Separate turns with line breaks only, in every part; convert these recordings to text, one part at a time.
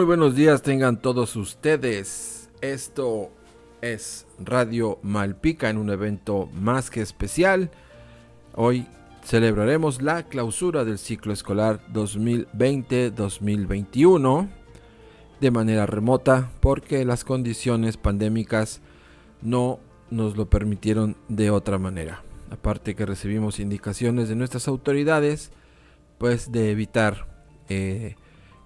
Muy buenos días tengan todos ustedes. Esto es Radio Malpica en un evento más que especial. Hoy celebraremos la clausura del ciclo escolar 2020-2021 de manera remota porque las condiciones pandémicas no nos lo permitieron de otra manera. Aparte que recibimos indicaciones de nuestras autoridades pues de evitar eh,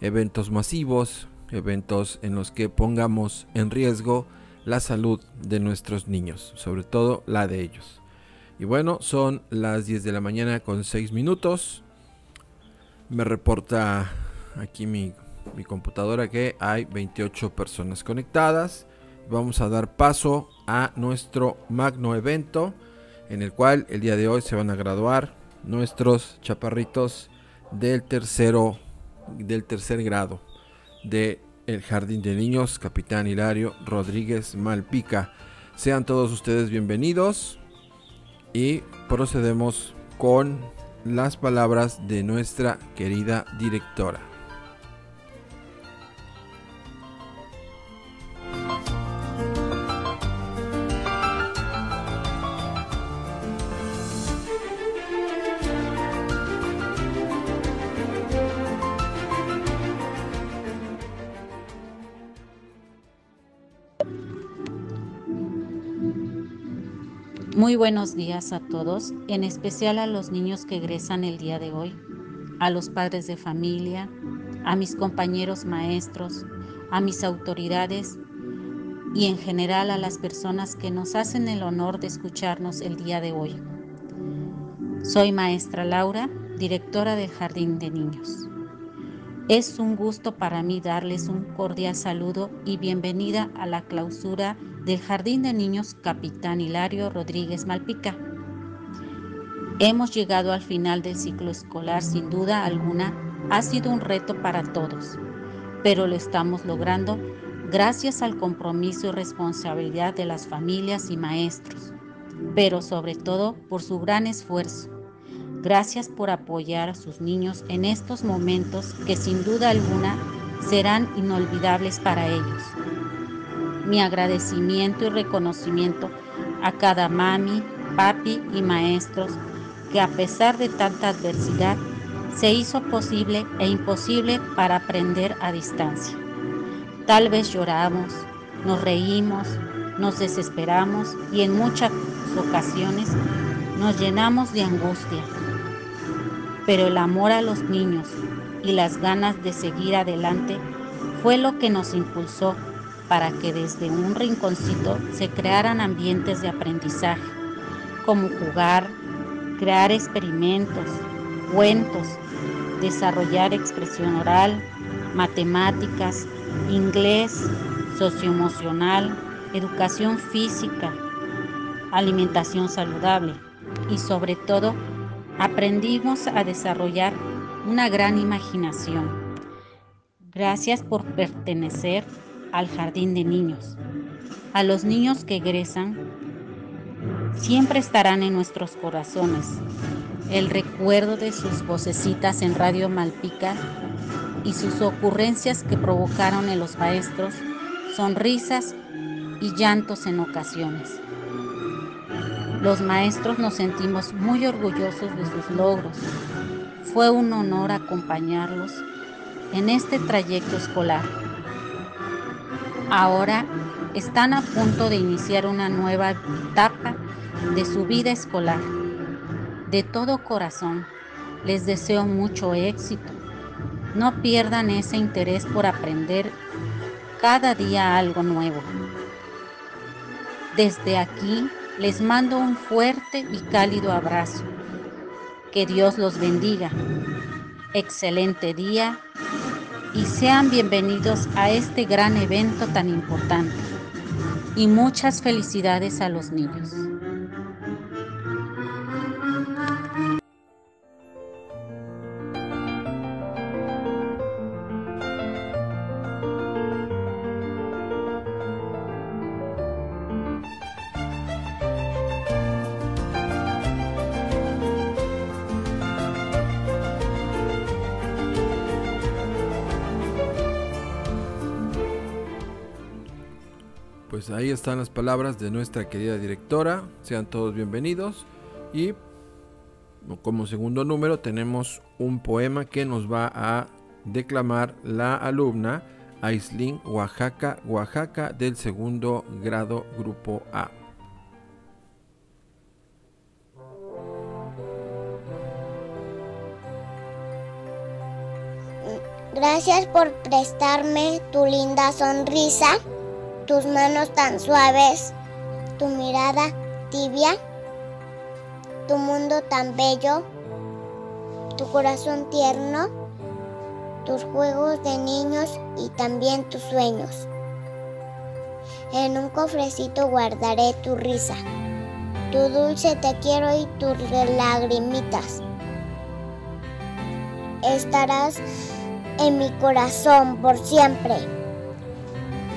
eventos masivos, eventos en los que pongamos en riesgo la salud de nuestros niños, sobre todo la de ellos. Y bueno, son las 10 de la mañana con 6 minutos. Me reporta aquí mi, mi computadora que hay 28 personas conectadas. Vamos a dar paso a nuestro magno evento en el cual el día de hoy se van a graduar nuestros chaparritos del tercero del tercer grado de el Jardín de Niños Capitán Hilario Rodríguez Malpica. Sean todos ustedes bienvenidos y procedemos con las palabras de nuestra querida directora.
Muy buenos días a todos, en especial a los niños que egresan el día de hoy, a los padres de familia, a mis compañeros maestros, a mis autoridades y en general a las personas que nos hacen el honor de escucharnos el día de hoy. Soy maestra Laura, directora del Jardín de Niños. Es un gusto para mí darles un cordial saludo y bienvenida a la clausura del Jardín de Niños Capitán Hilario Rodríguez Malpica. Hemos llegado al final del ciclo escolar, sin duda alguna, ha sido un reto para todos, pero lo estamos logrando gracias al compromiso y responsabilidad de las familias y maestros, pero sobre todo por su gran esfuerzo. Gracias por apoyar a sus niños en estos momentos que sin duda alguna serán inolvidables para ellos mi agradecimiento y reconocimiento a cada mami, papi y maestros que a pesar de tanta adversidad se hizo posible e imposible para aprender a distancia. Tal vez lloramos, nos reímos, nos desesperamos y en muchas ocasiones nos llenamos de angustia. Pero el amor a los niños y las ganas de seguir adelante fue lo que nos impulsó para que desde un rinconcito se crearan ambientes de aprendizaje, como jugar, crear experimentos, cuentos, desarrollar expresión oral, matemáticas, inglés, socioemocional, educación física, alimentación saludable y sobre todo aprendimos a desarrollar una gran imaginación. Gracias por pertenecer al jardín de niños. A los niños que egresan siempre estarán en nuestros corazones. El recuerdo de sus vocecitas en Radio Malpica y sus ocurrencias que provocaron en los maestros sonrisas y llantos en ocasiones. Los maestros nos sentimos muy orgullosos de sus logros. Fue un honor acompañarlos en este trayecto escolar. Ahora están a punto de iniciar una nueva etapa de su vida escolar. De todo corazón, les deseo mucho éxito. No pierdan ese interés por aprender cada día algo nuevo. Desde aquí les mando un fuerte y cálido abrazo. Que Dios los bendiga. Excelente día y sean bienvenidos a este gran evento tan importante. Y muchas felicidades a los niños.
Ahí están las palabras de nuestra querida directora. Sean todos bienvenidos. Y como segundo número tenemos un poema que nos va a declamar la alumna Aislin Oaxaca, Oaxaca del segundo grado grupo A.
Gracias por prestarme tu linda sonrisa, tus manos tan suaves, tu mirada tibia, tu mundo tan bello, tu corazón tierno, tus juegos de niños y también tus sueños. En un cofrecito guardaré tu risa, tu dulce te quiero y tus lagrimitas. Estarás en mi corazón por siempre.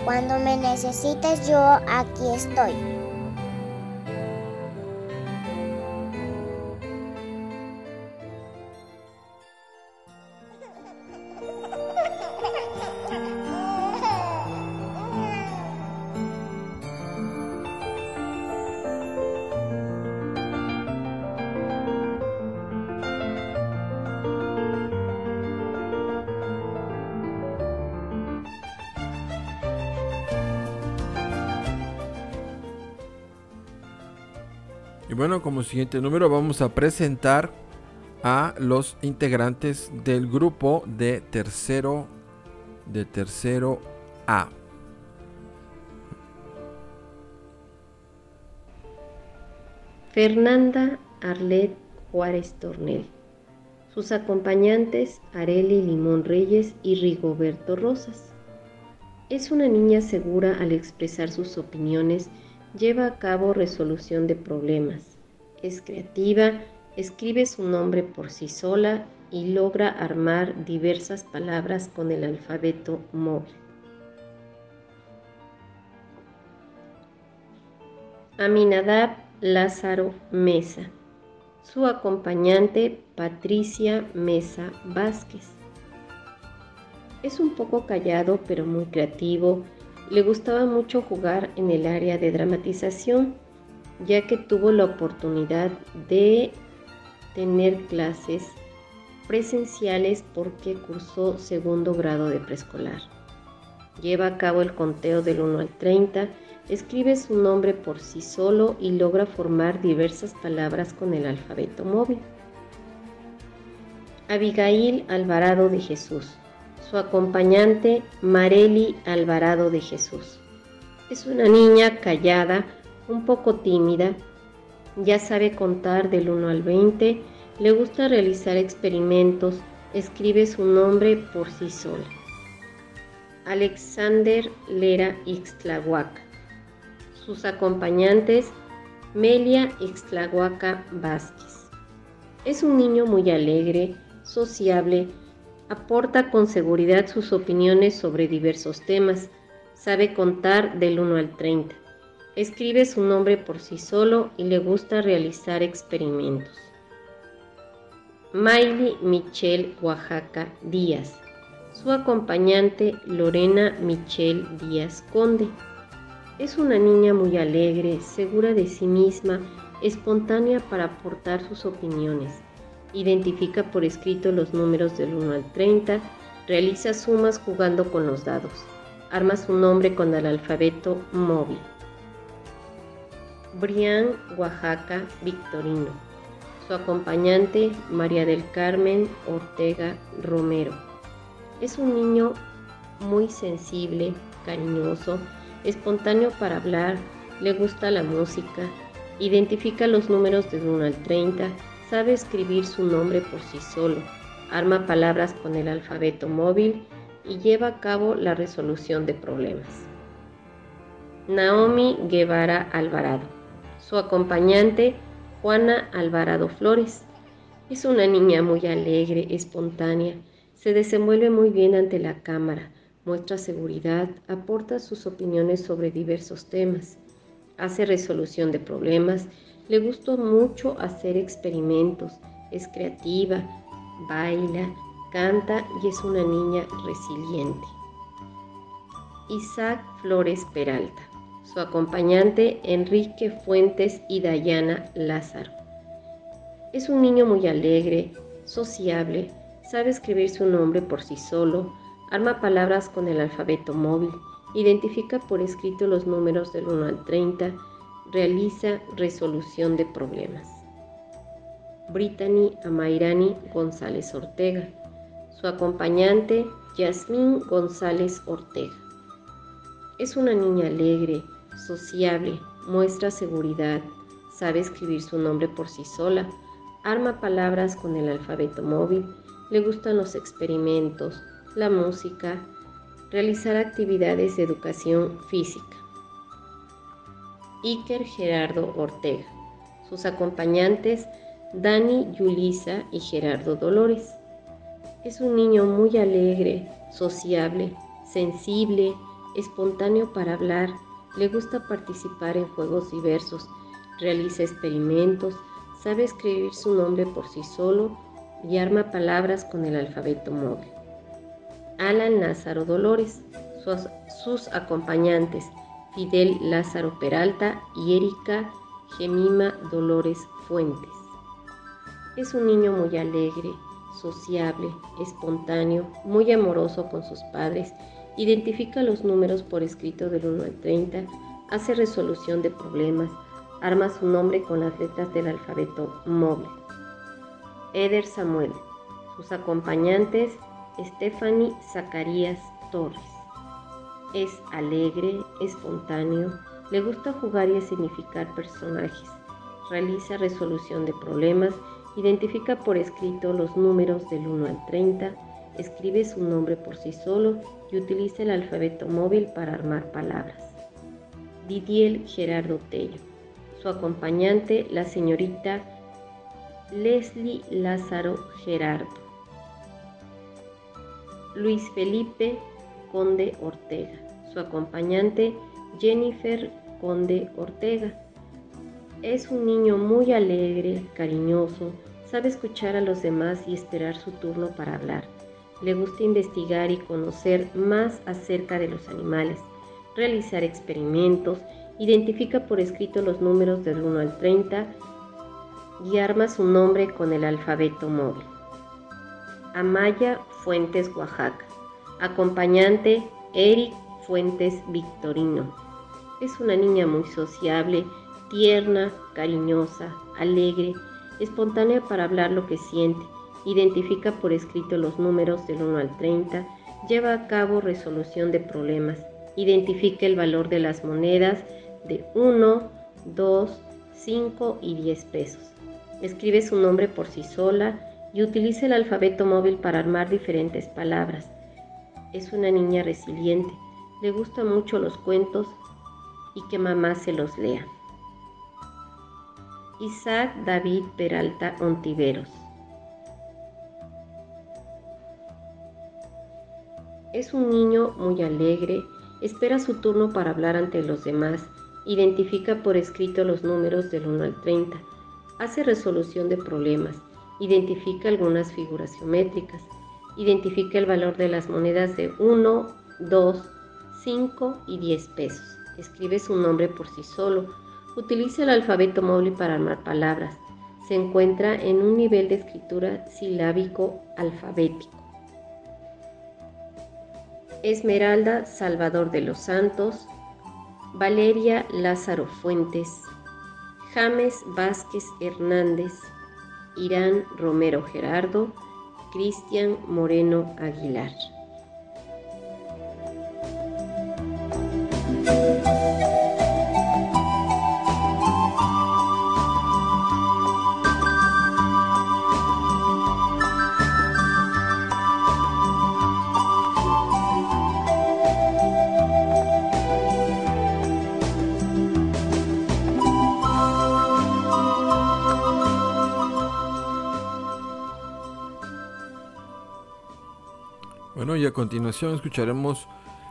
Cuando me necesites yo aquí estoy.
Siguiente número vamos a presentar a los integrantes del grupo de tercero de tercero A.
Fernanda Arlet Juárez Tornel. Sus acompañantes Areli Limón Reyes y Rigoberto Rosas. Es una niña segura al expresar sus opiniones, lleva a cabo resolución de problemas. Es creativa, escribe su nombre por sí sola y logra armar diversas palabras con el alfabeto móvil. Aminadab Lázaro Mesa. Su acompañante Patricia Mesa Vázquez. Es un poco callado pero muy creativo. Le gustaba mucho jugar en el área de dramatización, ya que tuvo la oportunidad de tener clases presenciales porque cursó segundo grado de preescolar. Lleva a cabo el conteo del 1 al 30, escribe su nombre por sí solo y logra formar diversas palabras con el alfabeto móvil. Abigail Alvarado de Jesús. Su acompañante Mareli Alvarado de Jesús. Es una niña callada, un poco tímida, ya sabe contar del 1 al 20, le gusta realizar experimentos, escribe su nombre por sí sola. Alexander Lera Ixtlahuaca. Sus acompañantes Melia Ixtlahuaca Vázquez. Es un niño muy alegre, sociable, aporta con seguridad sus opiniones sobre diversos temas, sabe contar del 1 al 30. Escribe su nombre por sí solo y le gusta realizar experimentos. Miley Michelle Oaxaca Díaz. Su acompañante Lorena Michelle Díaz Conde. Es una niña muy alegre, segura de sí misma, espontánea para aportar sus opiniones. Identifica por escrito los números del 1 al 30, realiza sumas jugando con los dados. Arma su nombre con el alfabeto móvil. Brian Oaxaca Victorino. Su acompañante María del Carmen Ortega Romero. Es un niño muy sensible, cariñoso, espontáneo para hablar, le gusta la música, identifica los números del 1 al 30, sabe escribir su nombre por sí solo, arma palabras con el alfabeto móvil y lleva a cabo la resolución de problemas. Naomi Guevara Alvarado. Su acompañante, Juana Alvarado Flores. Es una niña muy alegre, espontánea, se desenvuelve muy bien ante la cámara, muestra seguridad, aporta sus opiniones sobre diversos temas, hace resolución de problemas, le gusta mucho hacer experimentos, es creativa, baila, canta y es una niña resiliente. Isaac Flores Peralta. Su acompañante Enrique Fuentes y Dayana Lázaro. Es un niño muy alegre, sociable, sabe escribir su nombre por sí solo, arma palabras con el alfabeto móvil, identifica por escrito los números del 1 al 30, realiza resolución de problemas. Brittany Amairani González Ortega. Su acompañante, Yasmín González Ortega. Es una niña alegre, sociable, muestra seguridad, sabe escribir su nombre por sí sola, arma palabras con el alfabeto móvil, le gustan los experimentos, la música, realizar actividades de educación física. Iker Gerardo Ortega. Sus acompañantes Dani, Yulisa y Gerardo Dolores. Es un niño muy alegre, sociable, sensible, espontáneo para hablar, le gusta participar en juegos diversos, realiza experimentos, sabe escribir su nombre por sí solo y arma palabras con el alfabeto móvil. Alan Lázaro Dolores, sus, acompañantes Fidel Lázaro Peralta y Erika Gemima Dolores Fuentes. Es un niño muy alegre, sociable, espontáneo, muy amoroso con sus padres, identifica los números por escrito del 1 al 30, hace resolución de problemas, arma su nombre con las letras del alfabeto móvil. Eder Samuel, sus acompañantes Stephanie Zacarías Torres. Es alegre, espontáneo, le gusta jugar y significar personajes, realiza resolución de problemas, identifica por escrito los números del 1 al 30, escribe su nombre por sí solo y utiliza el alfabeto móvil para armar palabras. Didier Gerardo Tello. Su acompañante, la señorita Leslie Lázaro Gerardo. Luis Felipe Conde Ortega. Su acompañante, Jennifer Conde Ortega. Es un niño muy alegre, cariñoso, sabe escuchar a los demás y esperar su turno para hablar. Le gusta investigar y conocer más acerca de los animales, realizar experimentos, identifica por escrito los números del 1 al 30 y arma su nombre con el alfabeto móvil. Amaya Fuentes Oaxaca. Acompañante Eric Fuentes Victorino. Es una niña muy sociable, tierna, cariñosa, alegre, espontánea para hablar lo que siente, identifica por escrito los números del 1 al 30, lleva a cabo resolución de problemas, identifica el valor de las monedas de 1, 2, 5 y 10 pesos. Escribe su nombre por sí sola y utiliza el alfabeto móvil para armar diferentes palabras. Es una niña resiliente, le gustan mucho los cuentos y que mamá se los lea. Isaac David Peralta Ontiveros. Es un niño muy alegre, espera su turno para hablar ante los demás, identifica por escrito los números del 1 al 30, hace resolución de problemas, identifica algunas figuras geométricas, identifica el valor de las monedas de 1, 2, 5 y 10 pesos, escribe su nombre por sí solo, Utiliza el alfabeto móvil para armar palabras. Se encuentra en un nivel de escritura silábico alfabético. Esmeralda Salvador de los Santos, Valeria Lázaro Fuentes, James Vázquez Hernández, Irán Romero Gerardo, Cristian Moreno Aguilar.
Y a continuación escucharemos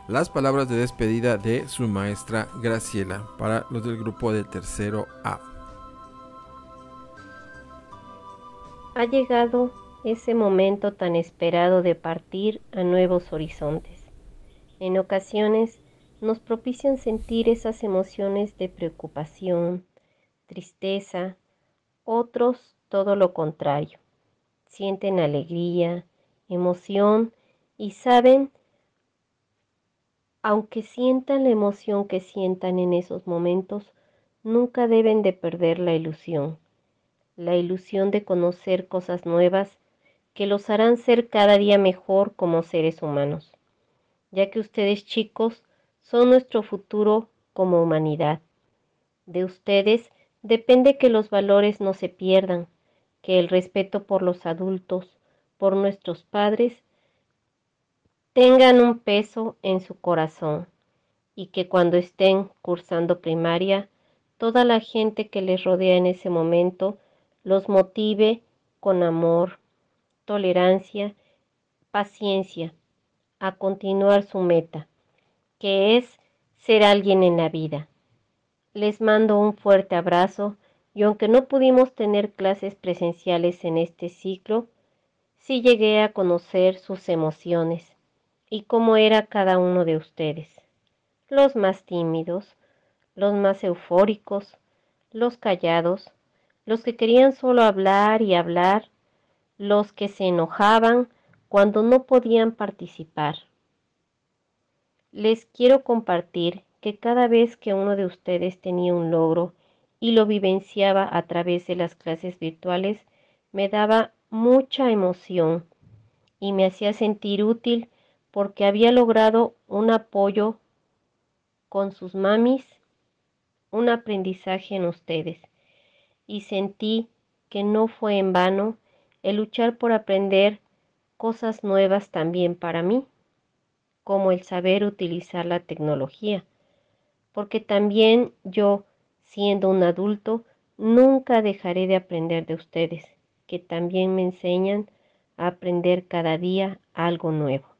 las palabras de despedida de su maestra Graciela para los del grupo de tercero A.
Ha llegado ese momento tan esperado de partir a nuevos horizontes. En ocasiones nos propician sentir esas emociones de preocupación, tristeza, otros todo lo contrario. Sienten alegría, emoción y saben, aunque sientan la emoción que sientan en esos momentos, nunca deben de perder la ilusión, la ilusión de conocer cosas nuevas que los harán ser cada día mejor como seres humanos, ya que ustedes chicos son nuestro futuro como humanidad. De ustedes depende que los valores no se pierdan, que el respeto por los adultos, por nuestros padres, tengan un peso en su corazón y que cuando estén cursando primaria, toda la gente que les rodea en ese momento los motive con amor, tolerancia, paciencia a continuar su meta que es ser alguien en la vida. Les mando un fuerte abrazo y aunque no pudimos tener clases presenciales en este ciclo, sí llegué a conocer sus emociones y cómo era cada uno de ustedes. Los más tímidos, los más eufóricos, los callados, los que querían solo hablar y hablar, los que se enojaban cuando no podían participar les quiero compartir que cada vez que uno de ustedes tenía un logro y lo vivenciaba a través de las clases virtuales, me daba mucha emoción y me hacía sentir útil porque había logrado un apoyo con sus mamis, un aprendizaje en ustedes y sentí que no fue en vano el luchar por aprender cosas nuevas también para mí como el saber utilizar la tecnología, porque también yo, siendo un adulto, nunca dejaré de aprender de ustedes, que también me enseñan a aprender cada día algo nuevo.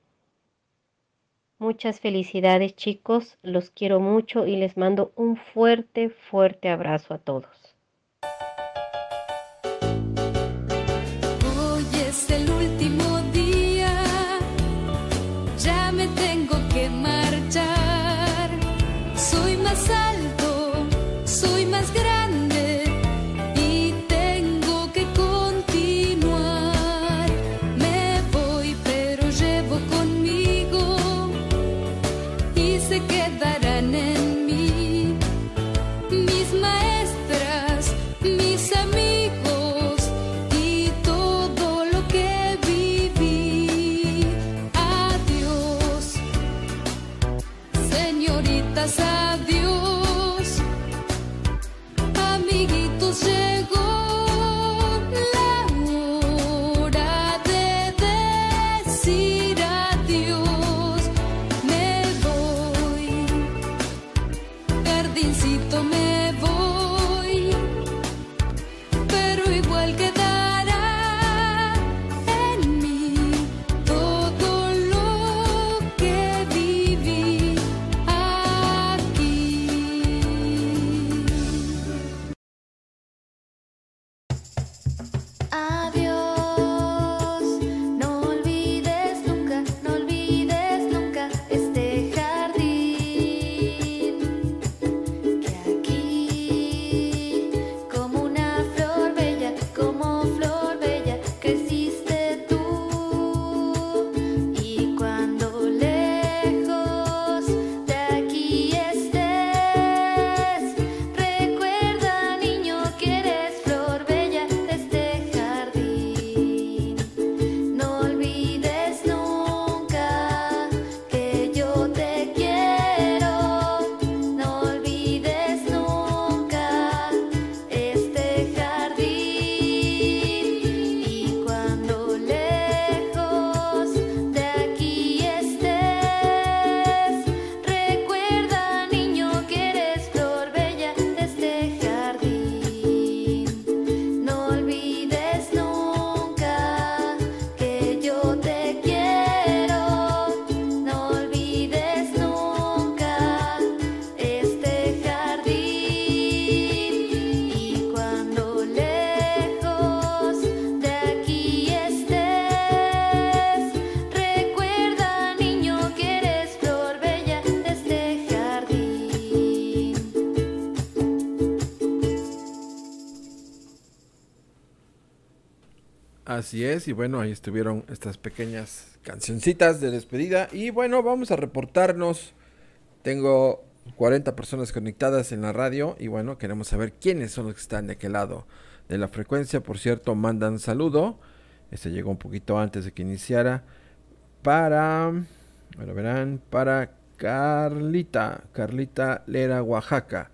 Muchas felicidades chicos, los quiero mucho y les mando un fuerte, fuerte abrazo a todos.
sorry
Así es, y bueno, ahí estuvieron estas pequeñas cancioncitas de despedida. Y bueno, vamos a reportarnos. Tengo 40 personas conectadas en la radio y bueno, queremos saber quiénes son los que están de aquel lado de la frecuencia. Por cierto, mandan saludo. Este llegó un poquito antes de que iniciara. Para, bueno, verán, para Carlita, Carlita Lera, Oaxaca.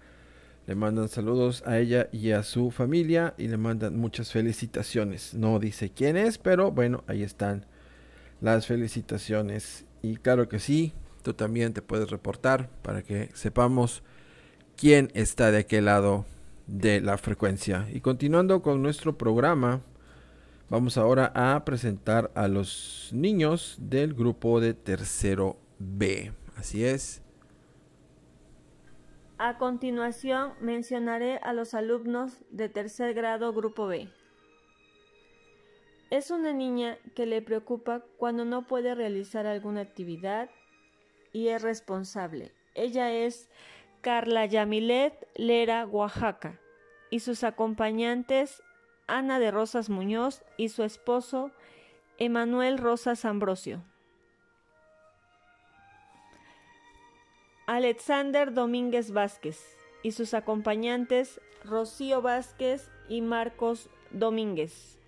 Le mandan saludos a ella y a su familia y le mandan muchas felicitaciones. No dice quién es, pero bueno, ahí están las felicitaciones. Y claro que sí, tú también te puedes reportar para que sepamos quién está de aquel lado de la frecuencia. Y continuando con nuestro programa, vamos ahora a presentar a los niños del grupo de tercero B. Así es.
A continuación mencionaré a los alumnos de tercer grado Grupo B. Es una niña que le preocupa cuando no puede realizar alguna actividad y es responsable. Ella es Carla Yamilet Lera, Oaxaca, y sus acompañantes Ana de Rosas Muñoz y su esposo Emanuel Rosas Ambrosio. Alexander Domínguez Vázquez y sus acompañantes Rocío Vázquez y Marcos Domínguez.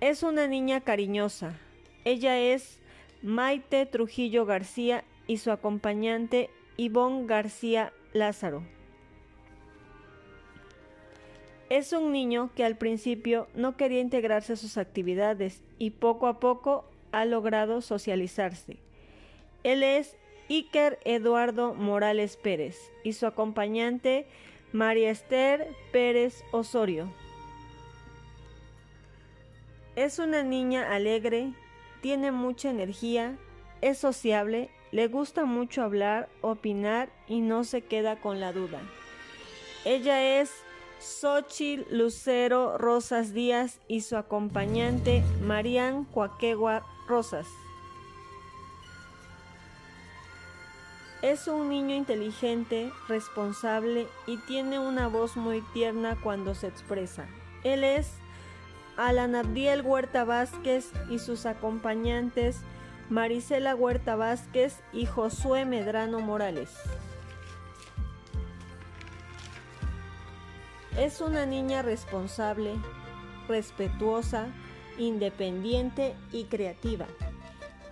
Es una niña cariñosa. Ella es Maite Trujillo García y su acompañante Ivonne García Lázaro. Es un niño que al principio no quería integrarse a sus actividades y poco a poco ha logrado socializarse. Él es Iker Eduardo Morales Pérez y su acompañante María Esther Pérez Osorio. Es una niña alegre, tiene mucha energía, es sociable, le gusta mucho hablar, opinar y no se queda con la duda. Ella es Xochitl Lucero Rosas Díaz y su acompañante Marian Cuaquegua Rosas. Es un niño inteligente, responsable y tiene una voz muy tierna cuando se expresa. Él es Alan Abdiel Huerta Vázquez y sus acompañantes Marisela Huerta Vázquez y Josué Medrano Morales. Es una niña responsable, respetuosa, independiente y creativa.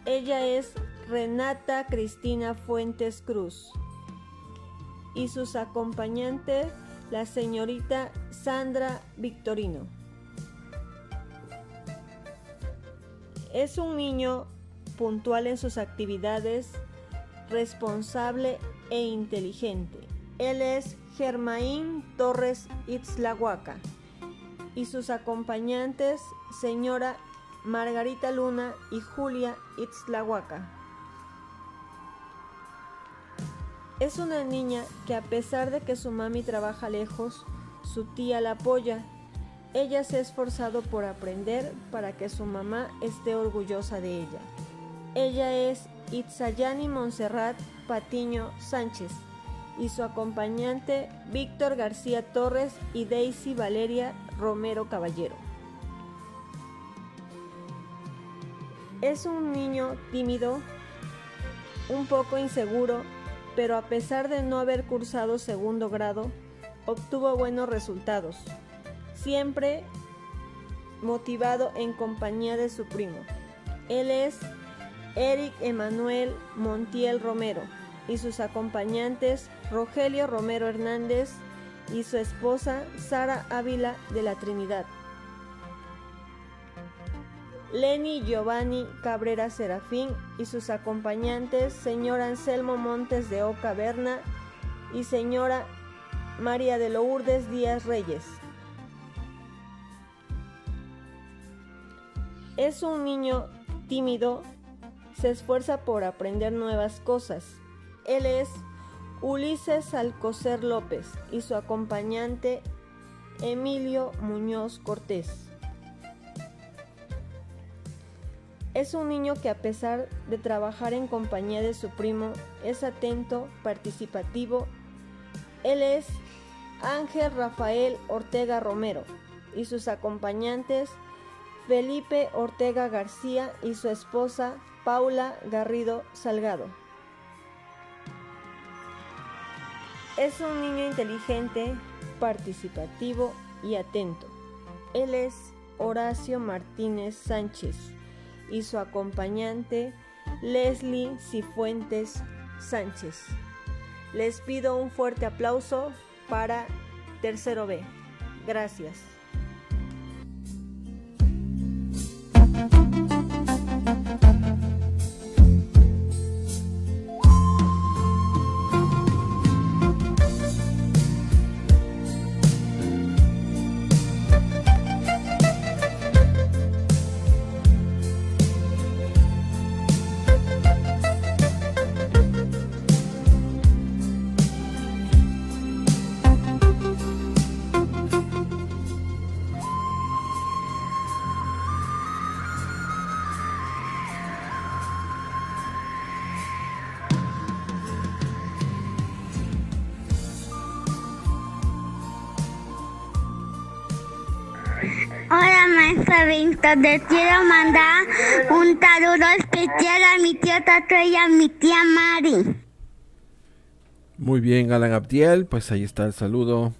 Ella es Renata Cristina Fuentes Cruz y sus acompañantes la señorita Sandra Victorino. Es un niño puntual en sus actividades, responsable e inteligente. Él es Germaín Torres Itzlahuaca y sus acompañantes señora Margarita Luna y Julia Itzlahuaca. Es una niña que a pesar de que su mami trabaja lejos, su tía la apoya. Ella se ha esforzado por aprender para que su mamá esté orgullosa de ella. Ella es Itzayani Monserrat Patiño Sánchez y su acompañante Víctor García Torres y Daisy Valeria Romero Caballero. Es un niño tímido, un poco inseguro pero a pesar de no haber cursado segundo grado, obtuvo buenos resultados, siempre motivado en compañía de su primo. Él es Eric Emanuel Montiel Romero y sus acompañantes Rogelio Romero Hernández y su esposa Sara Ávila de la Trinidad. Lenny Giovanni Cabrera Serafín y sus acompañantes, señor Anselmo Montes de Oca Berna y señora María de Lourdes Díaz Reyes. Es un niño tímido, se esfuerza por aprender nuevas cosas. Él es Ulises Alcocer López y su acompañante Emilio Muñoz Cortés. Es un niño que a pesar de trabajar en compañía de su primo, es atento, participativo. Él es Ángel Rafael Ortega Romero y sus acompañantes Felipe Ortega García y su esposa Paula Garrido Salgado. Es un niño inteligente, participativo y atento. Él es Horacio Martínez Sánchez y su acompañante Leslie Cifuentes Sánchez. Les pido un fuerte aplauso para Tercero B. Gracias.
Te quiero mandar un saludo especial a mi tío Tato y a mi tía Mari.
Muy bien, Alan Abdiel, pues ahí está el saludo.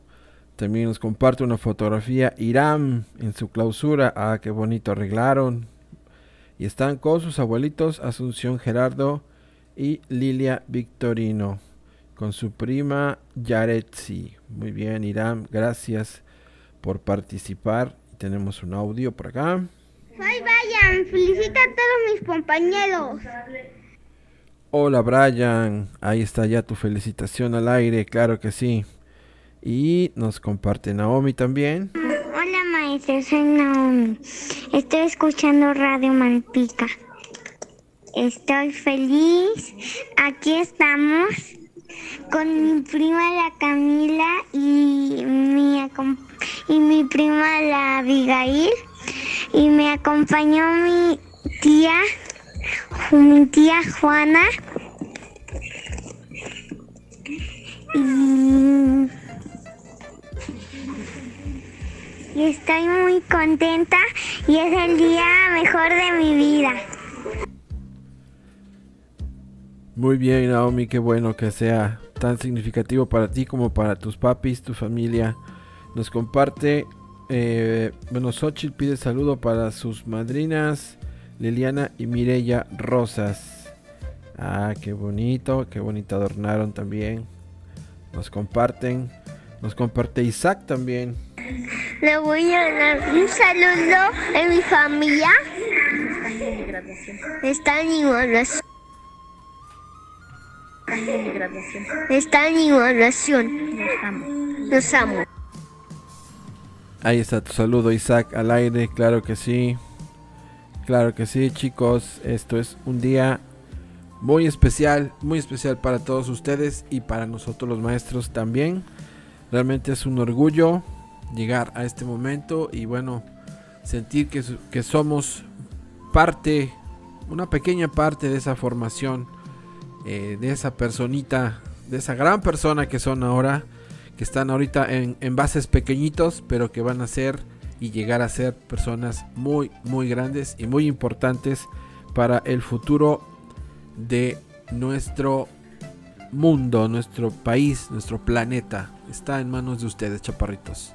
También nos comparte una fotografía Irán en su clausura. Ah, qué bonito arreglaron. Y están con sus abuelitos Asunción Gerardo y Lilia Victorino. Con su prima Yaretsi. Muy bien, Irán, gracias por participar. Tenemos un audio por acá.
Soy Brian, felicita a todos mis compañeros.
Hola Brian, ahí está ya tu felicitación al aire, claro que sí. Y nos comparte Naomi también.
Hola maestra, soy Naomi. Estoy escuchando Radio Malpica. Estoy feliz. Aquí estamos con mi prima la Camila y mi, y mi prima la Abigail. Y me acompañó mi tía, mi tía Juana. Y, estoy muy contenta y es el día mejor de mi vida.
Muy bien Naomi, qué bueno que sea tan significativo para ti como para tus papis, tu familia. Nos comparte, eh, bueno, Xochitl pide saludo para sus madrinas Liliana y Mireya Rosas. Ah, qué bonito, qué bonito adornaron también. Nos comparten, nos comparte Isaac también.
Le voy a dar un saludo a mi familia. Está en evaluación. Está en evaluación. Los amo.
Ahí está tu saludo Isaac al aire, claro que sí. Claro que sí, chicos. Esto es un día muy especial, muy especial para todos ustedes y para nosotros los maestros también. Realmente es un orgullo llegar a este momento y bueno, sentir que, que somos parte, una pequeña parte de esa formación, eh, de esa personita, de esa gran persona que son ahora, que están ahorita en, en bases pequeñitos, pero que van a ser y llegar a ser personas muy, muy grandes y muy importantes para el futuro de nuestro mundo, nuestro país, nuestro planeta. Está en manos de ustedes, chaparritos.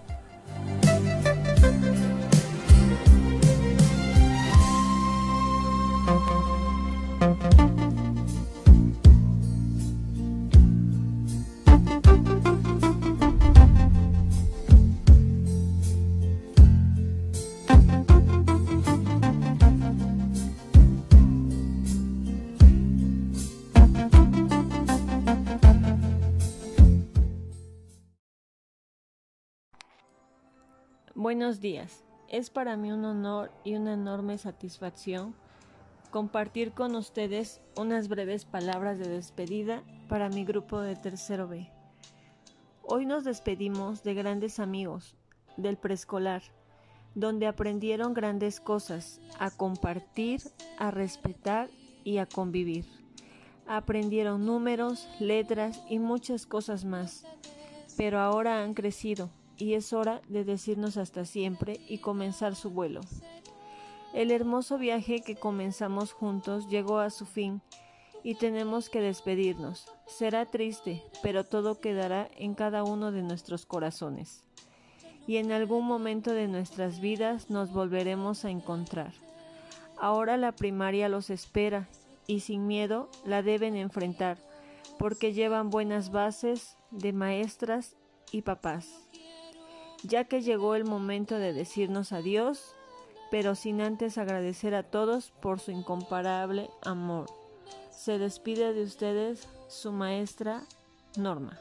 Buenos días. Es para mí un honor y una enorme satisfacción compartir con ustedes unas breves palabras de despedida para mi grupo de tercero B. Hoy nos despedimos de grandes amigos del preescolar, donde aprendieron grandes cosas, a compartir, a respetar y a convivir. Aprendieron números, letras y muchas cosas más, pero ahora han crecido y es hora de decirnos hasta siempre y comenzar su vuelo. El hermoso viaje que comenzamos juntos llegó a su fin y tenemos que despedirnos. Será triste, pero todo quedará en cada uno de nuestros corazones. Y en algún momento de nuestras vidas nos volveremos a encontrar. Ahora la primaria los espera y sin miedo la deben enfrentar, porque llevan buenas bases de maestras y papás. Ya que llegó el momento de decirnos adiós, pero sin antes agradecer a todos por su incomparable amor. Se despide de ustedes su maestra Norma.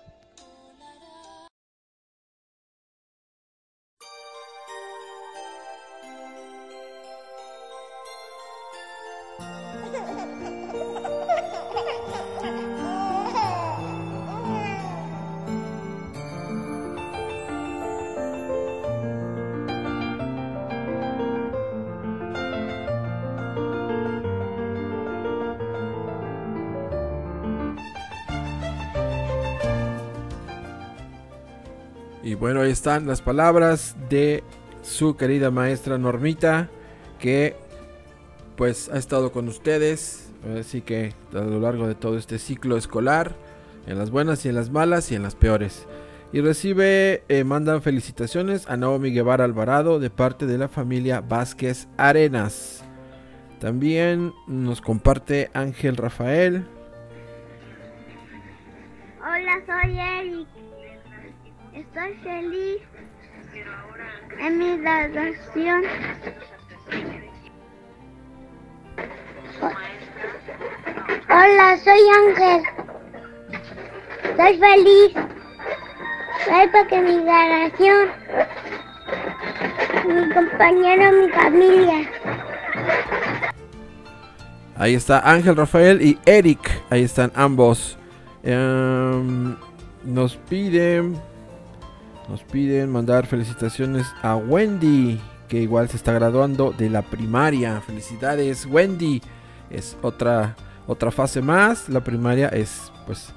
Están las palabras de su querida maestra Normita, que pues ha estado con ustedes, así que a lo largo de todo este ciclo escolar, en las buenas y en las malas y en las peores. Y recibe, eh, mandan felicitaciones a Naomi Guevara Alvarado de parte de la familia Vázquez Arenas. También nos comparte Ángel Rafael.
Hola, soy Eric. Estoy feliz en mi graduación. Hola, soy Ángel. Estoy feliz. Soy porque mi graduación, mi compañero, mi familia.
Ahí está Ángel Rafael y Eric. Ahí están ambos. Em, nos piden. Nos piden mandar felicitaciones a Wendy. Que igual se está graduando de la primaria. Felicidades, Wendy. Es otra, otra fase más. La primaria es pues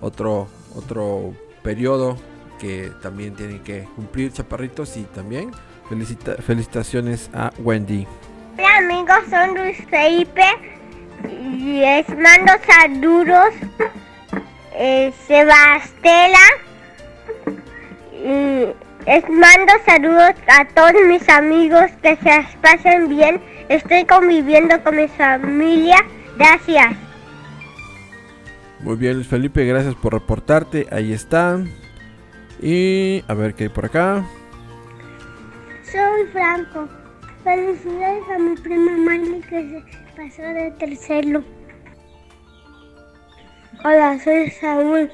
otro, otro periodo que también tienen que cumplir chaparritos. Y también felicita- felicitaciones a Wendy.
Hola amigos, soy Luis Felipe y les mando saludos. Eh, Sebastela. Y les mando saludos a todos mis amigos que se las pasen bien. Estoy conviviendo con mi familia. Gracias.
Muy bien, Luis Felipe, gracias por reportarte. Ahí está. Y a ver qué hay por acá.
Soy Franco. Felicidades a mi prima Miley que se pasó de tercero. Hola, soy Saúl.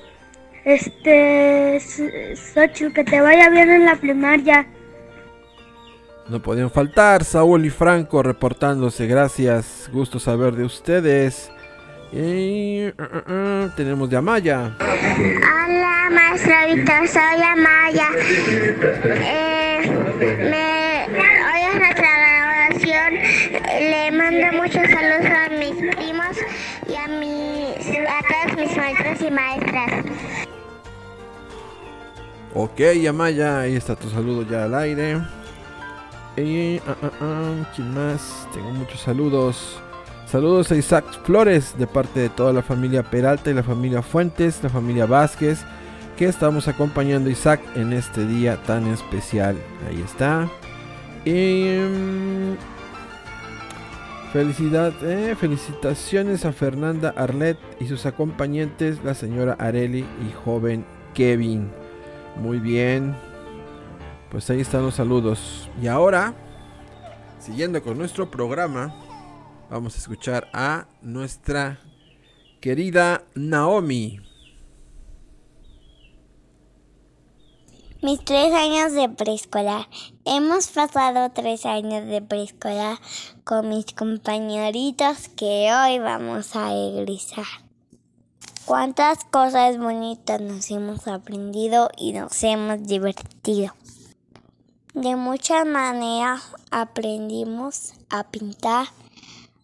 Este, Xochitl, que te vaya bien en la primaria.
No podían faltar Saúl y Franco reportándose. Gracias. Gusto saber de ustedes. Y uh, uh, uh, tenemos de Amaya.
Hola, maestra Víctor, soy Amaya. Eh, me, hoy es nuestra graduación. Le mando muchos saludos a mis primos y a, mis, a todos mis maestros y maestras.
Ok, Amaya, ahí está tu saludo ya al aire. Y, ah, ah, ah, ¿quién más? Tengo muchos saludos. Saludos a Isaac Flores de parte de toda la familia Peralta y la familia Fuentes, la familia Vázquez, que estamos acompañando a Isaac en este día tan especial. Ahí está. Mm, felicidad, eh, felicitaciones a Fernanda Arlet y sus acompañantes, la señora Areli y joven Kevin. Muy bien. Pues ahí están los saludos. Y ahora, siguiendo con nuestro programa, vamos a escuchar a nuestra querida Naomi.
Mis tres años de preescolar. Hemos pasado tres años de preescolar con mis compañeritos que hoy vamos a egresar. Cuántas cosas bonitas nos hemos aprendido y nos hemos divertido. De muchas maneras aprendimos a pintar,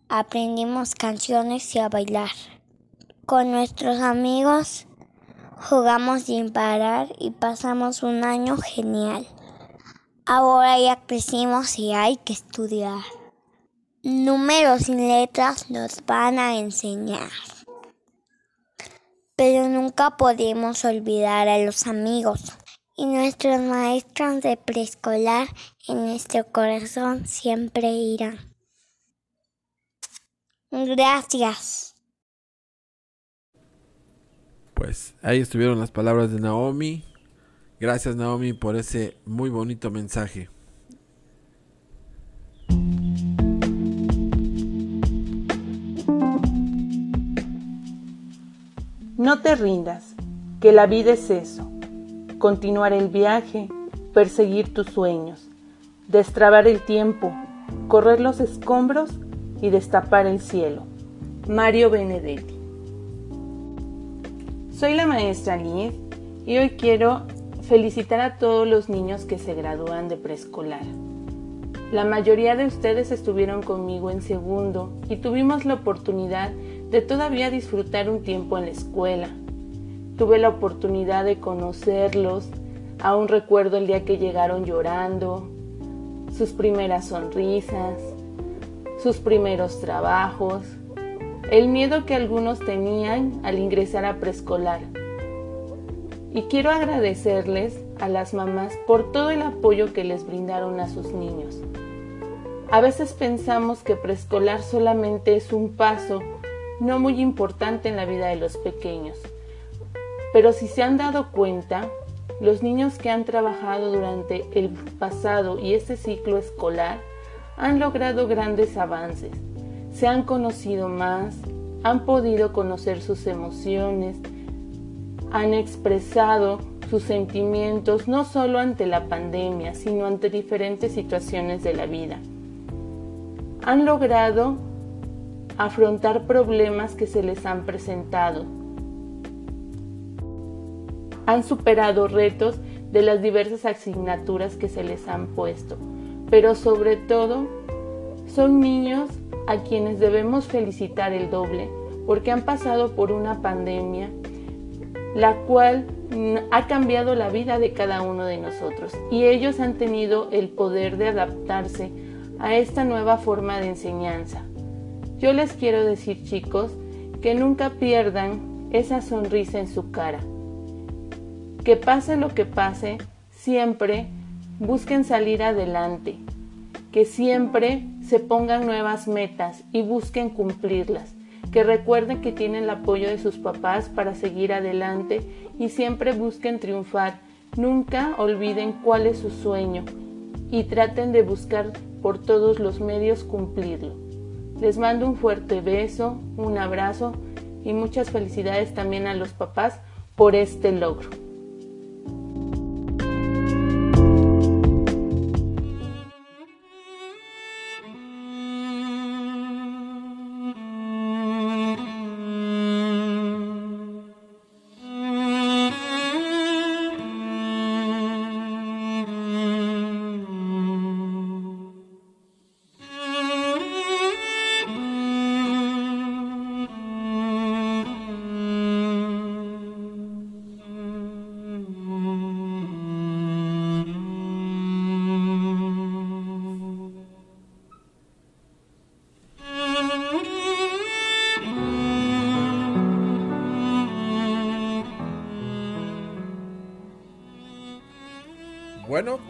aprendimos canciones y a bailar. Con nuestros amigos
jugamos sin parar y pasamos un año genial. Ahora ya crecimos y hay que estudiar. Números y letras nos van a enseñar. Pero nunca podemos olvidar a los amigos y nuestros maestros de preescolar en nuestro corazón siempre irán. Gracias.
Pues ahí estuvieron las palabras de Naomi. Gracias Naomi por ese muy bonito mensaje.
No te rindas, que la vida es eso. Continuar el viaje, perseguir tus sueños, destrabar el tiempo, correr los escombros y destapar el cielo. Mario Benedetti. Soy la maestra Liz y hoy quiero felicitar a todos los niños que se gradúan de preescolar. La mayoría de ustedes estuvieron conmigo en segundo y tuvimos la oportunidad de todavía disfrutar un tiempo en la escuela. Tuve la oportunidad de conocerlos, aún recuerdo el día que llegaron llorando, sus primeras sonrisas, sus primeros trabajos, el miedo que algunos tenían al ingresar a preescolar. Y quiero agradecerles a las mamás por todo el apoyo que les brindaron a sus niños. A veces pensamos que preescolar solamente es un paso no muy importante en la vida de los pequeños. Pero si se han dado cuenta, los niños que han trabajado durante el pasado y este ciclo escolar han logrado grandes avances. Se han conocido más, han podido conocer sus emociones, han expresado sus sentimientos no solo ante la pandemia, sino ante diferentes situaciones de la vida. Han logrado afrontar problemas que se les han presentado. Han superado retos de las diversas asignaturas que se les han puesto, pero sobre todo son niños a quienes debemos felicitar el doble porque han pasado por una pandemia la cual ha cambiado la vida de cada uno de nosotros y ellos han tenido el poder de adaptarse a esta nueva forma de enseñanza. Yo les quiero decir chicos que nunca pierdan esa sonrisa en su cara. Que pase lo que pase, siempre busquen salir adelante. Que siempre se pongan nuevas metas y busquen cumplirlas. Que recuerden que tienen el apoyo de sus papás para seguir adelante y siempre busquen triunfar. Nunca olviden cuál es su sueño y traten de buscar por todos los medios cumplirlo. Les mando un fuerte beso, un abrazo y muchas felicidades también a los papás por este logro.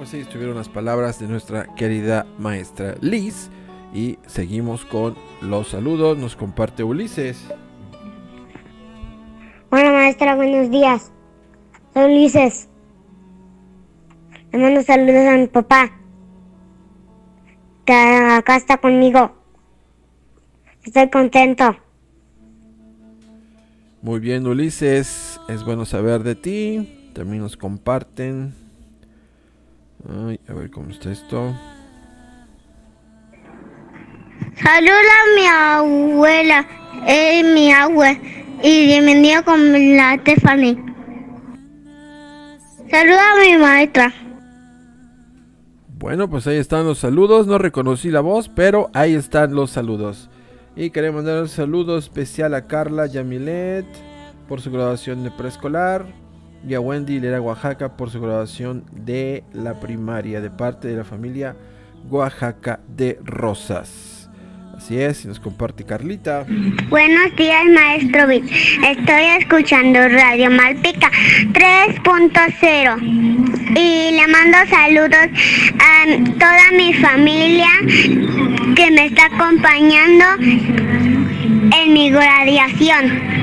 Pues ahí estuvieron las palabras de nuestra querida maestra Liz. Y seguimos con los saludos. Nos comparte Ulises.
Hola maestra, buenos días. Soy Ulises. Le mando saludos a mi papá. Que acá está conmigo. Estoy contento.
Muy bien, Ulises. Es bueno saber de ti. También nos comparten. Ay, a ver cómo está esto.
Saluda a mi abuela, es mi abuela, y bienvenido con la Stephanie. Saluda a mi maestra.
Bueno, pues ahí están los saludos. No reconocí la voz, pero ahí están los saludos. Y queremos mandar un saludo especial a Carla Yamilet por su graduación de preescolar. Y a Wendy Lera Oaxaca por su graduación de la primaria de parte de la familia Oaxaca de Rosas. Así es, nos comparte Carlita.
Buenos días, maestro Vic. Estoy escuchando Radio Malpica 3.0 y le mando saludos a toda mi familia que me está acompañando en mi graduación.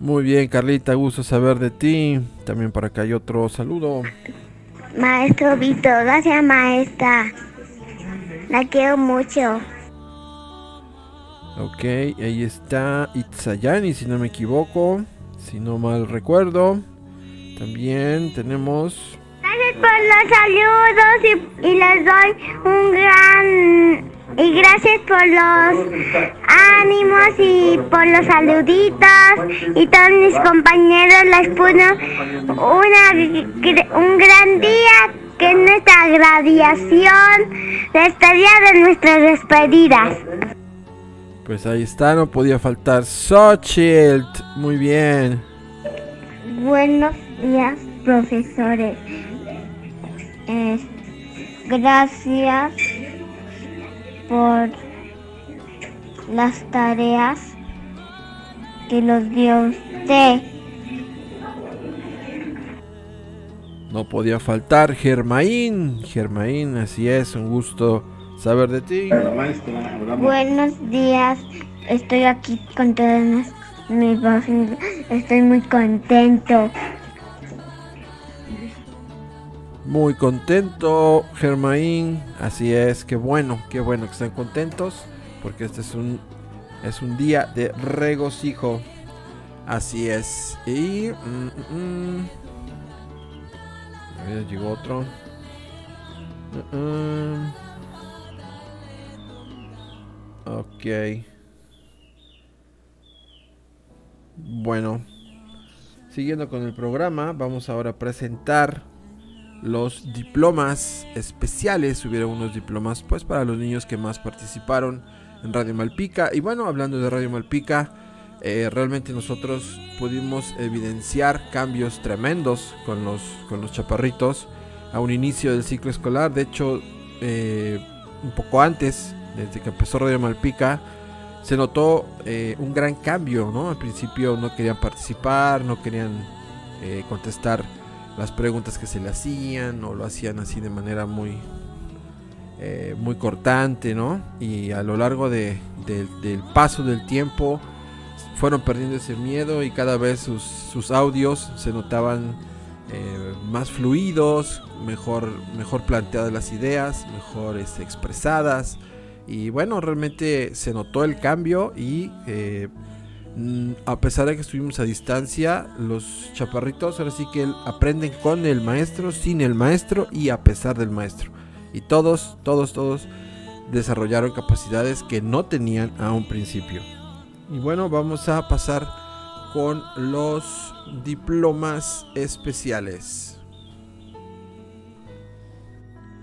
Muy bien, Carlita, gusto saber de ti. También para acá hay otro saludo.
Maestro Vito, gracias maestra. La quiero mucho.
Ok, ahí está Itzayani, si no me equivoco. Si no mal recuerdo. También tenemos.
Gracias por los saludos y, y les doy un gran... Y gracias por los ánimos y por los saluditos y todos mis compañeros les puso una, un gran día que es nuestra graduación, despedida de nuestras despedidas.
Pues ahí está, no podía faltar Xochitl. Muy bien.
Buenos días, profesores. Eh, gracias por las tareas que los dio usted.
No podía faltar Germain. Germain, así es, un gusto saber de ti.
Buenos días, estoy aquí con todas mis- mi familia. Estoy muy contento.
Muy contento, Germain. Así es, qué bueno, qué bueno que estén contentos. Porque este es un, es un día de regocijo. Así es. Y. mm, mm, mm. Llegó otro. Mm, mm. Ok. Bueno. Siguiendo con el programa, vamos ahora a presentar los diplomas especiales. Hubieron unos diplomas pues para los niños que más participaron en Radio Malpica. Y bueno, hablando de Radio Malpica, eh, realmente nosotros pudimos evidenciar cambios tremendos con los, con los chaparritos a un inicio del ciclo escolar. De hecho, eh, un poco antes, desde que empezó Radio Malpica, se notó eh, un gran cambio, ¿no? Al principio no querían participar, no querían eh, contestar las preguntas que se le hacían o lo hacían así de manera muy eh, muy cortante, ¿no? Y a lo largo de- de- del paso del tiempo fueron perdiendo ese miedo y cada vez sus, sus audios se notaban eh, más fluidos, mejor, mejor planteadas las ideas, mejor este, expresadas. Y bueno, realmente se notó el cambio y eh, a pesar de que estuvimos a distancia, los chaparritos ahora sí que aprenden con el maestro, sin el maestro y a pesar del maestro. Y todos, todos, todos desarrollaron capacidades que no tenían a un principio. Y bueno, vamos a pasar con los diplomas especiales.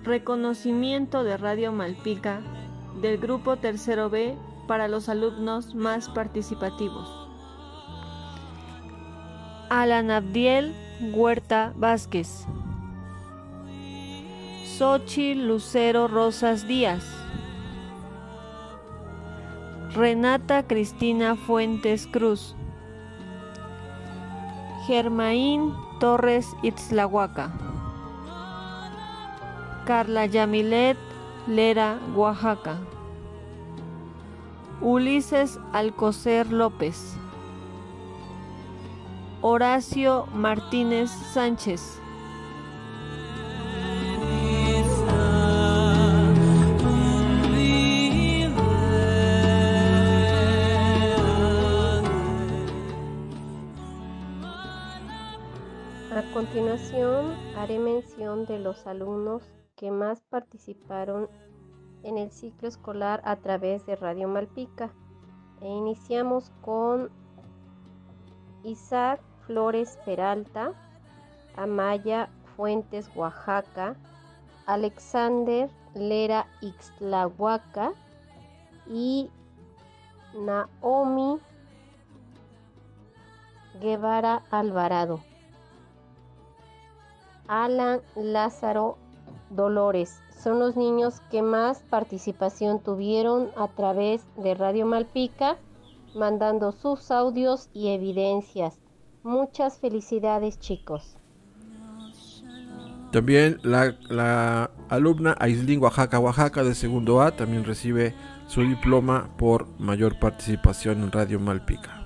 Reconocimiento de Radio Malpica del Grupo Tercero B para los alumnos más participativos. Alan Abdiel Huerta Vázquez. Sochi Lucero Rosas Díaz. Renata Cristina Fuentes Cruz. Germaín Torres Itzlahuaca. Carla Yamilet Lera, Oaxaca. Ulises Alcocer López. Horacio Martínez Sánchez.
A continuación, haré mención de los alumnos que más participaron en el ciclo escolar a través de Radio Malpica. E iniciamos con Isaac Flores Peralta, Amaya Fuentes Oaxaca, Alexander Lera Ixtlahuaca y Naomi Guevara Alvarado. Alan Lázaro Dolores. Son los niños que más participación tuvieron a través de Radio Malpica, mandando sus audios y evidencias. Muchas felicidades chicos.
También la, la alumna Aislin Oaxaca Oaxaca de segundo A también recibe su diploma por mayor participación en Radio Malpica.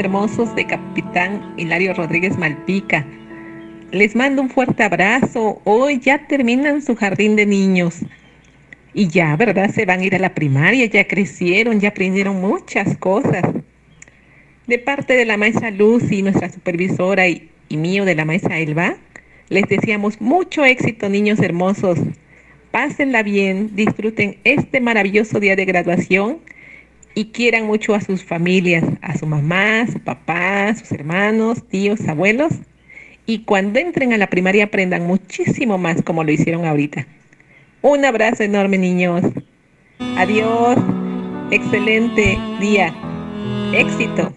Hermosos de Capitán Hilario Rodríguez Malpica. Les mando un fuerte abrazo. Hoy ya terminan su jardín de niños. Y ya, ¿verdad? Se van a ir a la primaria, ya crecieron, ya aprendieron muchas cosas. De parte de la maestra Lucy, nuestra supervisora, y, mío de la maestra Elba, les deseamos mucho éxito, niños hermosos. Pásenla bien, disfruten este maravilloso día de graduación y quieran mucho a sus familias, a su mamá, su papá, sus hermanos, tíos, abuelos. Y cuando entren a la primaria aprendan muchísimo más como lo hicieron ahorita. Un abrazo enorme niños. Adiós. Excelente día. Éxito.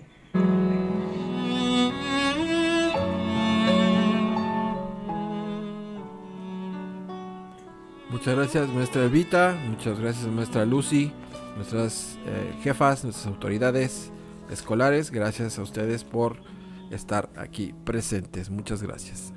Muchas gracias maestra Evita, muchas gracias maestra Lucy, nuestras eh, jefas, nuestras autoridades escolares, gracias a ustedes por estar aquí presentes. Muchas gracias.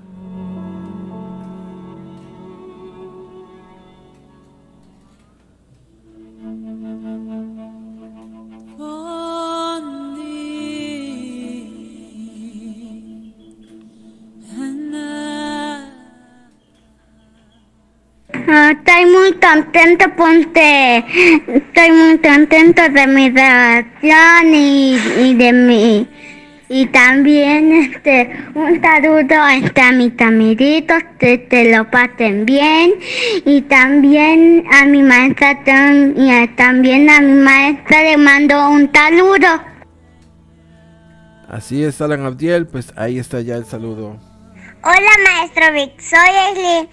Ah, Estoy muy contento porque estoy muy contento de mi graduación y, y de mi y también este un saludo este, a mis amiguitos que te lo pasen bien y también a mi maestra y a- también a mi maestra le mando un saludo.
Así es, Alan Abdiel, pues ahí está ya el saludo.
Hola maestro Vic, soy Aileen.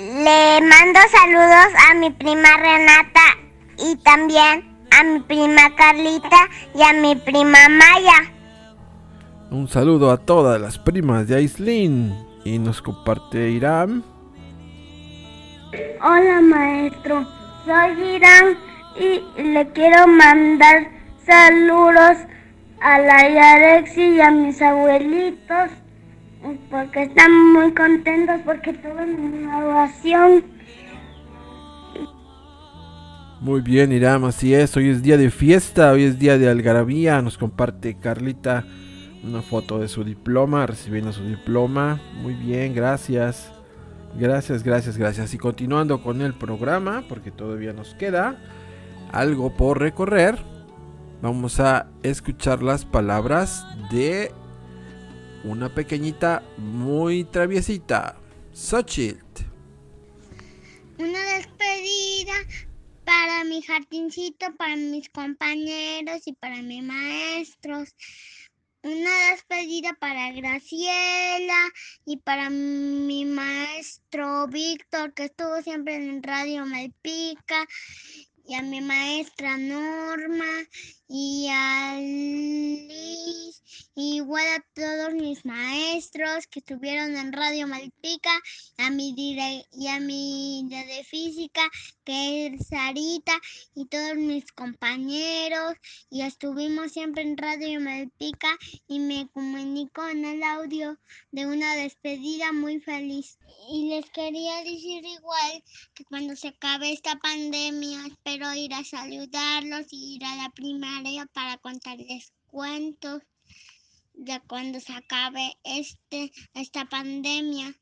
Le mando saludos a mi prima Renata y también a mi prima Carlita y a mi prima Maya.
Un saludo a todas las primas de Aislin. Y nos comparte Irán.
Hola maestro, soy Irán y le quiero mandar saludos a la Yarexi y a mis abuelitos porque están muy contentos porque tuve mi graduación.
Muy bien, Iram, así es. Hoy es día de fiesta, hoy es día de algarabía. Nos comparte Carlita una foto de su diploma, recibiendo su diploma. Muy bien, gracias. Gracias, gracias, gracias. Y continuando con el programa, porque todavía nos queda algo por recorrer, vamos a escuchar las palabras de una pequeñita muy traviesita, Xochitl.
Una despedida para mi jardincito, para mis compañeros y para mis maestros. Una despedida para Graciela y para mi maestro Víctor, que estuvo siempre en Radio Malpica, y a mi maestra Norma,
y a Liz, igual a todos mis maestros que estuvieron en Radio Malpica, a mi dire- y a mi de física, que es Sarita, y todos mis compañeros, y estuvimos siempre en Radio Malpica y me comunico en el audio de una despedida muy feliz. Y les quería decir igual que cuando se acabe esta pandemia espero ir a saludarlos y ir a la primaria para contarles cuentos de cuando se acabe este esta pandemia.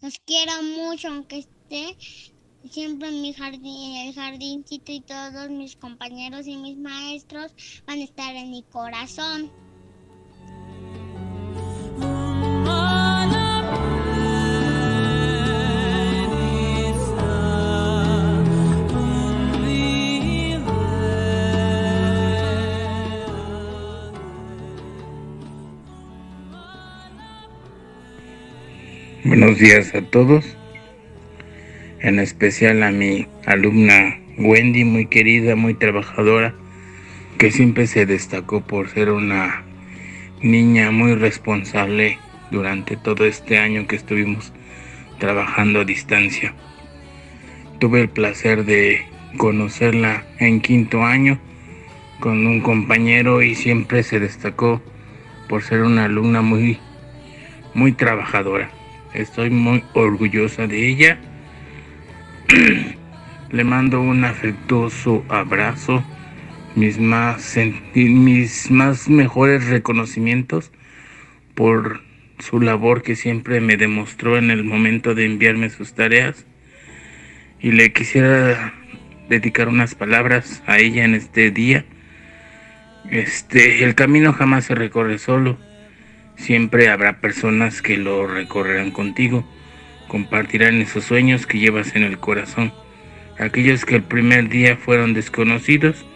Los quiero mucho aunque esté siempre en mi jardín, el jardincito y todos mis compañeros y mis maestros van a estar en mi corazón.
Buenos días a todos, en especial a mi alumna Wendy, muy querida, muy trabajadora, que siempre se destacó por ser una niña muy responsable durante todo este año que estuvimos trabajando a distancia. Tuve el placer de conocerla en quinto año con un compañero y siempre se destacó por ser una alumna muy muy trabajadora. Estoy muy orgullosa de ella. Le mando un afectuoso abrazo, mis más, mis más mejores reconocimientos por su labor que siempre me demostró en el momento de enviarme sus tareas. Y le quisiera dedicar unas palabras a ella en este día. Este, el camino jamás se recorre solo. Siempre habrá personas que lo recorrerán contigo, compartirán esos sueños que llevas en el corazón, aquellos que el primer día fueron desconocidos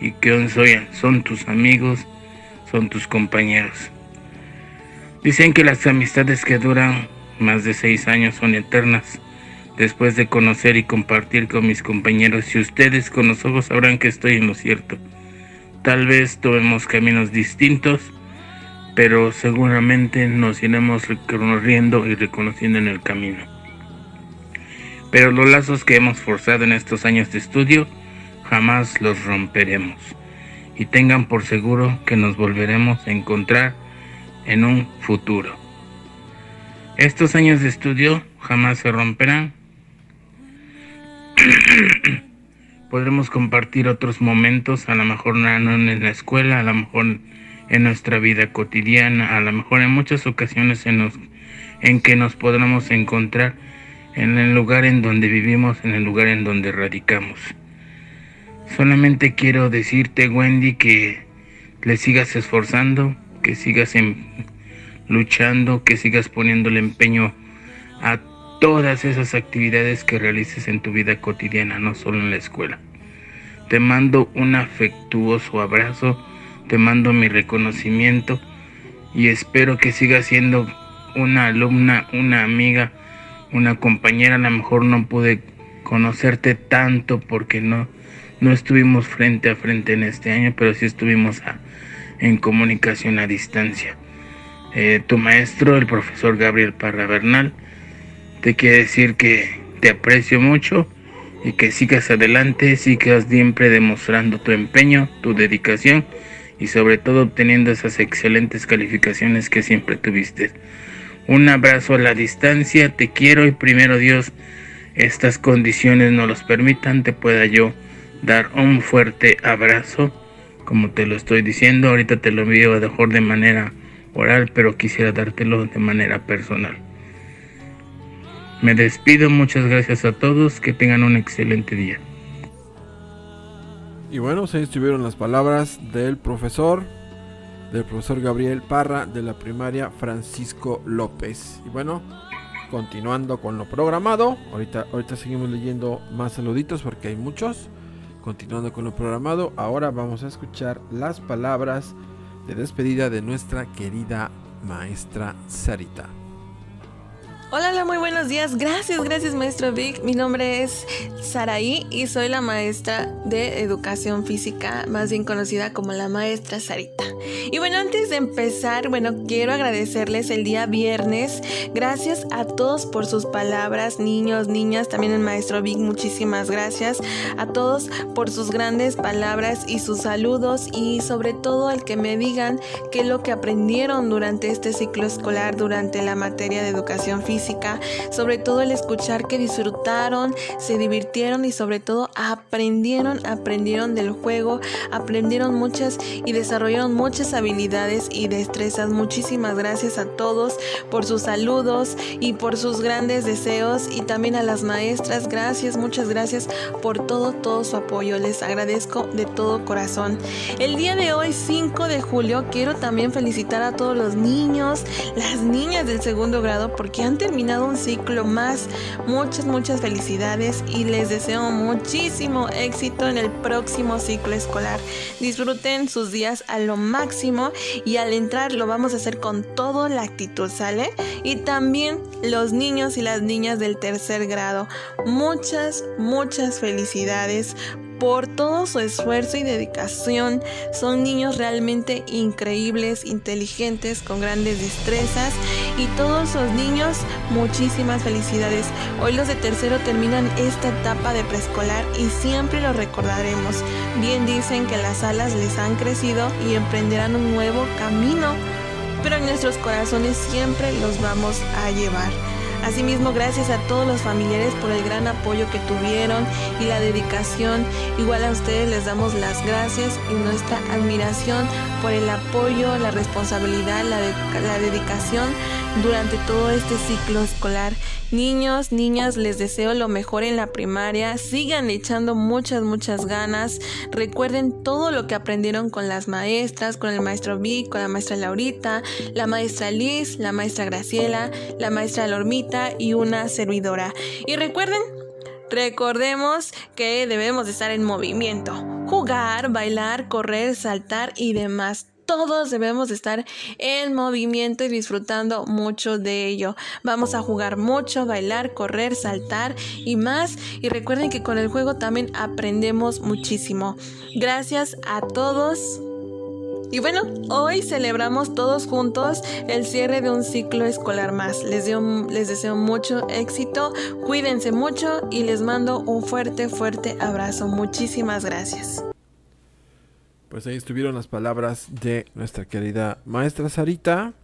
y que hoy son- tus amigos, son tus compañeros. Dicen que las amistades que duran más de seis años son eternas. Después de conocer y compartir con mis compañeros y ustedes con los ojos sabrán que estoy en lo cierto. Tal vez tomemos caminos distintos, pero seguramente nos iremos recorriendo y reconociendo en el camino. Pero los lazos que hemos forzado en estos años de estudio jamás los romperemos. Y tengan por seguro que nos volveremos a encontrar en un futuro. Estos años de estudio jamás se romperán. Podremos compartir otros momentos, a lo mejor no en la escuela, a lo mejor en nuestra vida cotidiana, a lo mejor en muchas ocasiones en, los, en que nos podremos encontrar en el lugar en donde vivimos, en el lugar en donde radicamos. Solamente quiero decirte, Wendy, que le sigas esforzando, que sigas en- luchando, que sigas poniéndole empeño a todas esas actividades que realices en tu vida cotidiana, no solo en la escuela. Te mando un afectuoso abrazo, te mando mi reconocimiento y espero que sigas siendo una alumna, una amiga, una compañera. A lo mejor no pude conocerte tanto porque no, no estuvimos frente a frente en este año, pero sí estuvimos en comunicación a distancia. Eh, tu maestro, el profesor Gabriel Parra Bernal, te quiere decir que te aprecio mucho y que sigas adelante, sigas siempre demostrando tu empeño, tu dedicación y sobre todo obteniendo esas excelentes calificaciones que siempre tuviste. Un abrazo a la distancia, te quiero y primero Dios, estas condiciones no los permitan, te pueda yo dar un fuerte abrazo, como te lo estoy diciendo, ahorita te lo envío a mejor de manera oral, pero quisiera dártelo de manera personal. Me despido, muchas gracias a todos, que tengan un excelente día.
Y bueno, ahí estuvieron las palabras del profesor, del profesor Gabriel Parra de la primaria Francisco López. Y bueno, continuando con lo programado, ahorita, ahorita seguimos leyendo más saluditos porque hay muchos. Continuando con lo programado, ahora vamos a escuchar las palabras de despedida de nuestra querida maestra Sarita.
Hola, hola, muy buenos días. Gracias, gracias, maestro Vic. Mi nombre es Saraí y soy la maestra de educación física, más bien conocida como la maestra Sarita. Y bueno, antes de empezar, bueno, quiero agradecerles el día viernes. Gracias a todos por sus palabras, niños, niñas, también el maestro Vic, muchísimas gracias. A todos por sus grandes palabras y sus saludos y sobre todo el que me digan qué es lo que aprendieron durante este ciclo escolar, durante la materia de educación física sobre todo el escuchar que disfrutaron, se divirtieron y sobre todo aprendieron, aprendieron del juego, aprendieron muchas y desarrollaron muchas habilidades y destrezas. Muchísimas gracias a todos por sus saludos y por sus grandes deseos y también a las maestras, gracias, muchas gracias por todo, todo su apoyo. Les agradezco de todo corazón. El día de hoy, 5 de julio, quiero también felicitar a todos los niños, las niñas del segundo grado porque han terminado un ciclo más. Muchas, muchas felicidades y les deseo muchísimo éxito en el próximo ciclo escolar. Disfruten sus días a lo máximo y al entrar lo vamos a hacer con toda la actitud, ¿sale? Y también los niños y las niñas del tercer grado. Muchas, muchas felicidades por todo su esfuerzo y dedicación. Son niños realmente increíbles, inteligentes, con grandes destrezas. Y todos los niños, muchísimas felicidades. Hoy los de tercero terminan esta etapa de preescolar y siempre lo recordaremos. Bien dicen que las alas les han crecido y emprenderán un nuevo camino. Pero en nuestros corazones siempre los vamos a llevar. Asimismo, gracias a todos los familiares por el gran apoyo que tuvieron y la dedicación. Igual a ustedes les damos las gracias y nuestra admiración por el apoyo, la responsabilidad, la, dedicación durante todo este ciclo escolar. Niños, niñas, les deseo lo mejor en la primaria. Sigan echando muchas, muchas ganas. Recuerden todo lo que aprendieron con las maestras, con el maestro Vic, con la maestra Laurita, la maestra Liz, la maestra Graciela, la maestra Lormita y una servidora. Y recuerden Recordemos que debemos estar en movimiento, jugar, bailar, correr, saltar y demás todos debemos estar en movimiento y disfrutando mucho de ello. Vamos a jugar mucho, bailar, correr, saltar y más. Y recuerden que con el juego también aprendemos muchísimo. Gracias a todos. Y bueno, hoy celebramos todos juntos el cierre de un ciclo escolar más. Les, deseo mucho éxito, cuídense mucho y les mando un fuerte, fuerte abrazo. Muchísimas gracias.
Pues ahí estuvieron las palabras de nuestra querida maestra Sarita.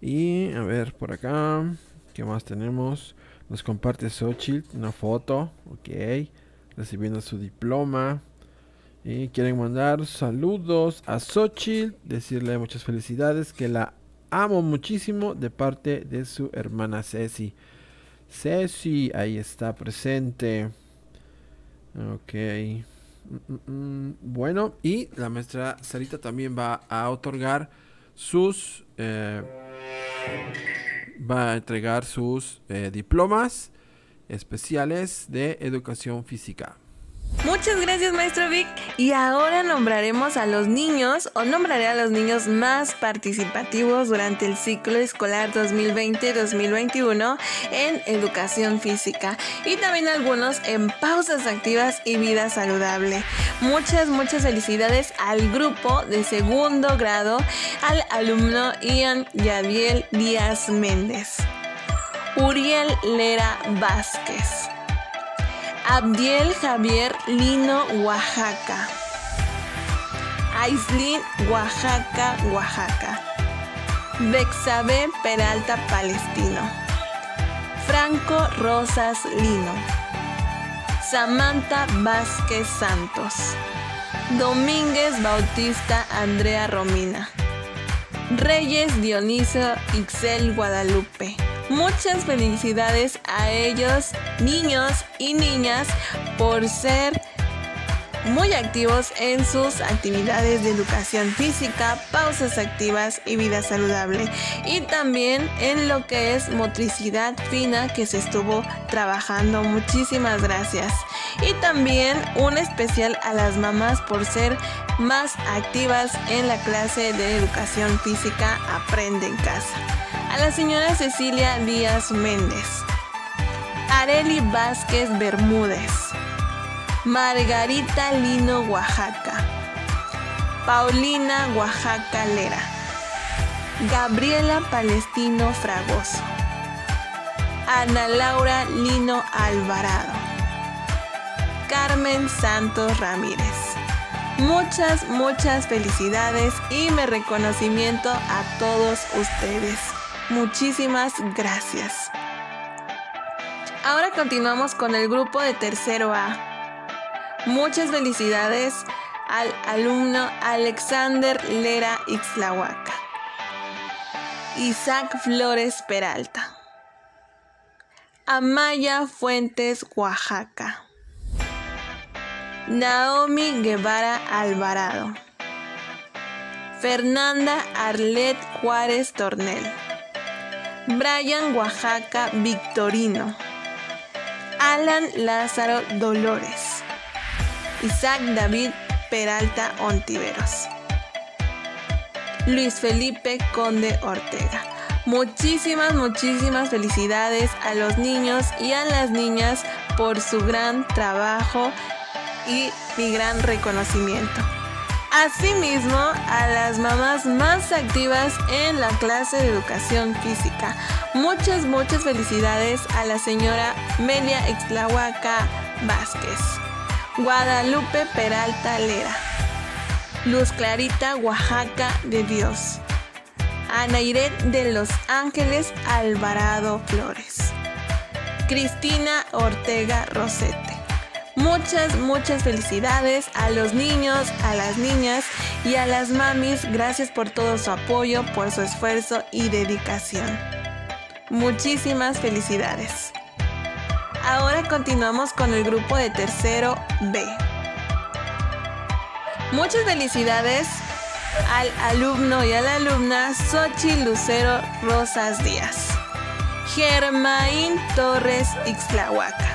Y a ver, por acá, ¿qué más tenemos? Nos comparte Xochitl una foto, ok, recibiendo su diploma. Y quieren mandar saludos a Xochitl, decirle muchas felicidades, que la amo muchísimo de parte de su hermana Ceci. Ceci, ahí está presente. Ok. Mm, mm, mm. Bueno, y la maestra Sarita también va a otorgar sus... Eh, va a entregar sus eh, diplomas especiales de educación física.
Muchas gracias maestro Vic y ahora nombraremos a los niños o nombraré a los niños más participativos durante el ciclo escolar 2020-2021 en educación física y también algunos en pausas activas y vida saludable. Muchas, muchas felicidades al grupo de segundo grado, al alumno Ian Yadiel Díaz Méndez. Uriel Lera Vázquez. Abdiel Javier Lino, Oaxaca. Aislin, Oaxaca, Oaxaca. Bexabe Peralta, Palestino. Franco Rosas Lino. Samantha Vázquez Santos. Domínguez Bautista Andrea Romina. Reyes Dioniso Ixel Guadalupe. Muchas felicidades a ellos, niños y niñas, por ser muy activos en sus actividades de educación física, pausas activas y vida saludable. Y también en lo que es motricidad fina que se estuvo trabajando. Muchísimas gracias. Y también un especial a las mamás por ser más activas en la clase de educación física Aprende en casa. a la señora Cecilia Díaz Méndez, Areli Vázquez Bermúdez, Margarita Lino Oaxaca, Paulina Oaxaca Lera, Gabriela Palestino Fragoso, Ana Laura Lino Alvarado, Carmen Santos Ramírez. Muchas, muchas felicidades y mi reconocimiento a todos ustedes. Muchísimas gracias. Ahora continuamos con el grupo de tercero A. Muchas felicidades al alumno Alexander Lera Ixlahuaca. Isaac Flores Peralta. Amaya Fuentes, Oaxaca. Naomi Guevara Alvarado. Fernanda Arlet Juárez Tornel. Brian Oaxaca Victorino. Alan Lázaro Dolores. Isaac David Peralta Ontiveros. Luis Felipe Conde Ortega. Muchísimas, muchísimas felicidades a los niños y a las niñas por su gran trabajo y mi gran reconocimiento. Asimismo, a las mamás más activas en la clase de educación física. Muchas, muchas felicidades a la señora Melia Exlahuaca Vázquez, Guadalupe Peralta Lera, Luz Clarita Oaxaca de Dios, Anairet de Los Ángeles Alvarado Flores, Cristina Ortega Rosete. Muchas, muchas felicidades a los niños, a las niñas y a las mamis. Gracias por todo su apoyo, por su esfuerzo y dedicación. Muchísimas felicidades. Ahora continuamos con el grupo de tercero B. Muchas felicidades al alumno y a la alumna Sochi Lucero Rosas Díaz. Germain Torres Ixlahuaca.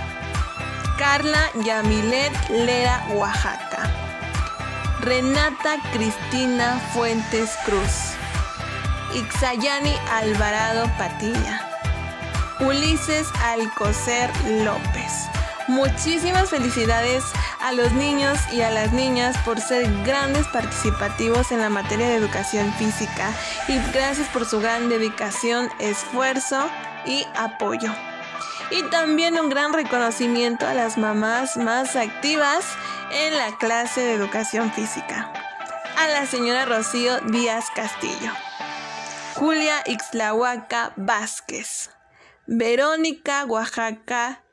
Carla Yamilet Lera, Oaxaca. Renata Cristina Fuentes Cruz. Ixayani Alvarado Patilla. Ulises Alcocer López. Muchísimas felicidades a los niños y a las niñas por ser grandes participativos en la materia de educación física y gracias por su gran dedicación, esfuerzo y apoyo. Y también un gran reconocimiento a las mamás más activas en la clase de educación física. A la señora Rocío Díaz Castillo. Julia Ixlahuaca Vázquez. Verónica Oaxaca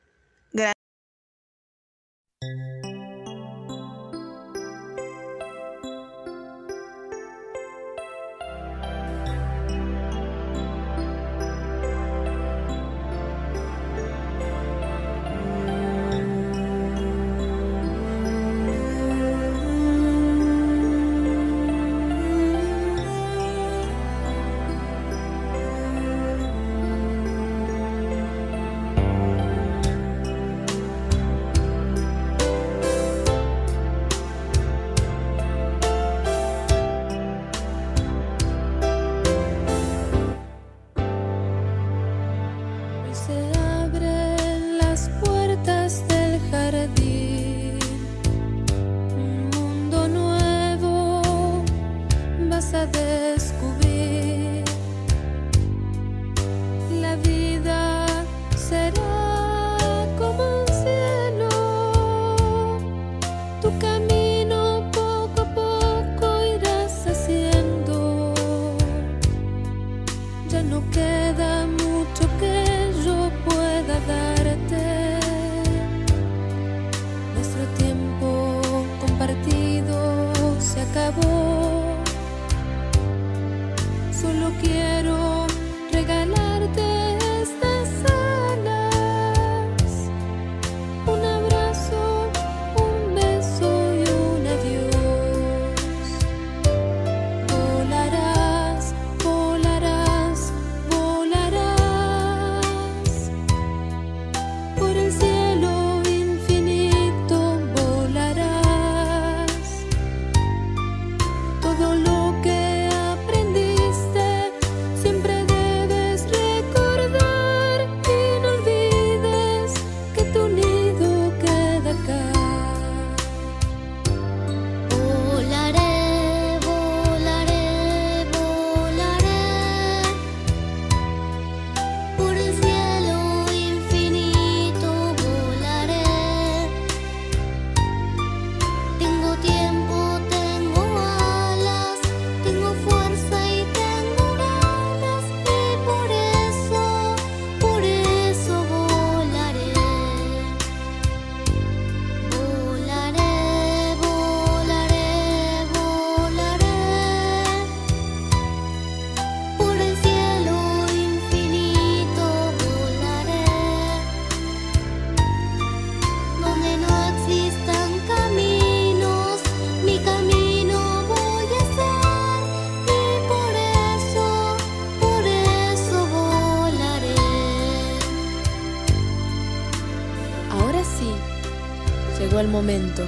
momento.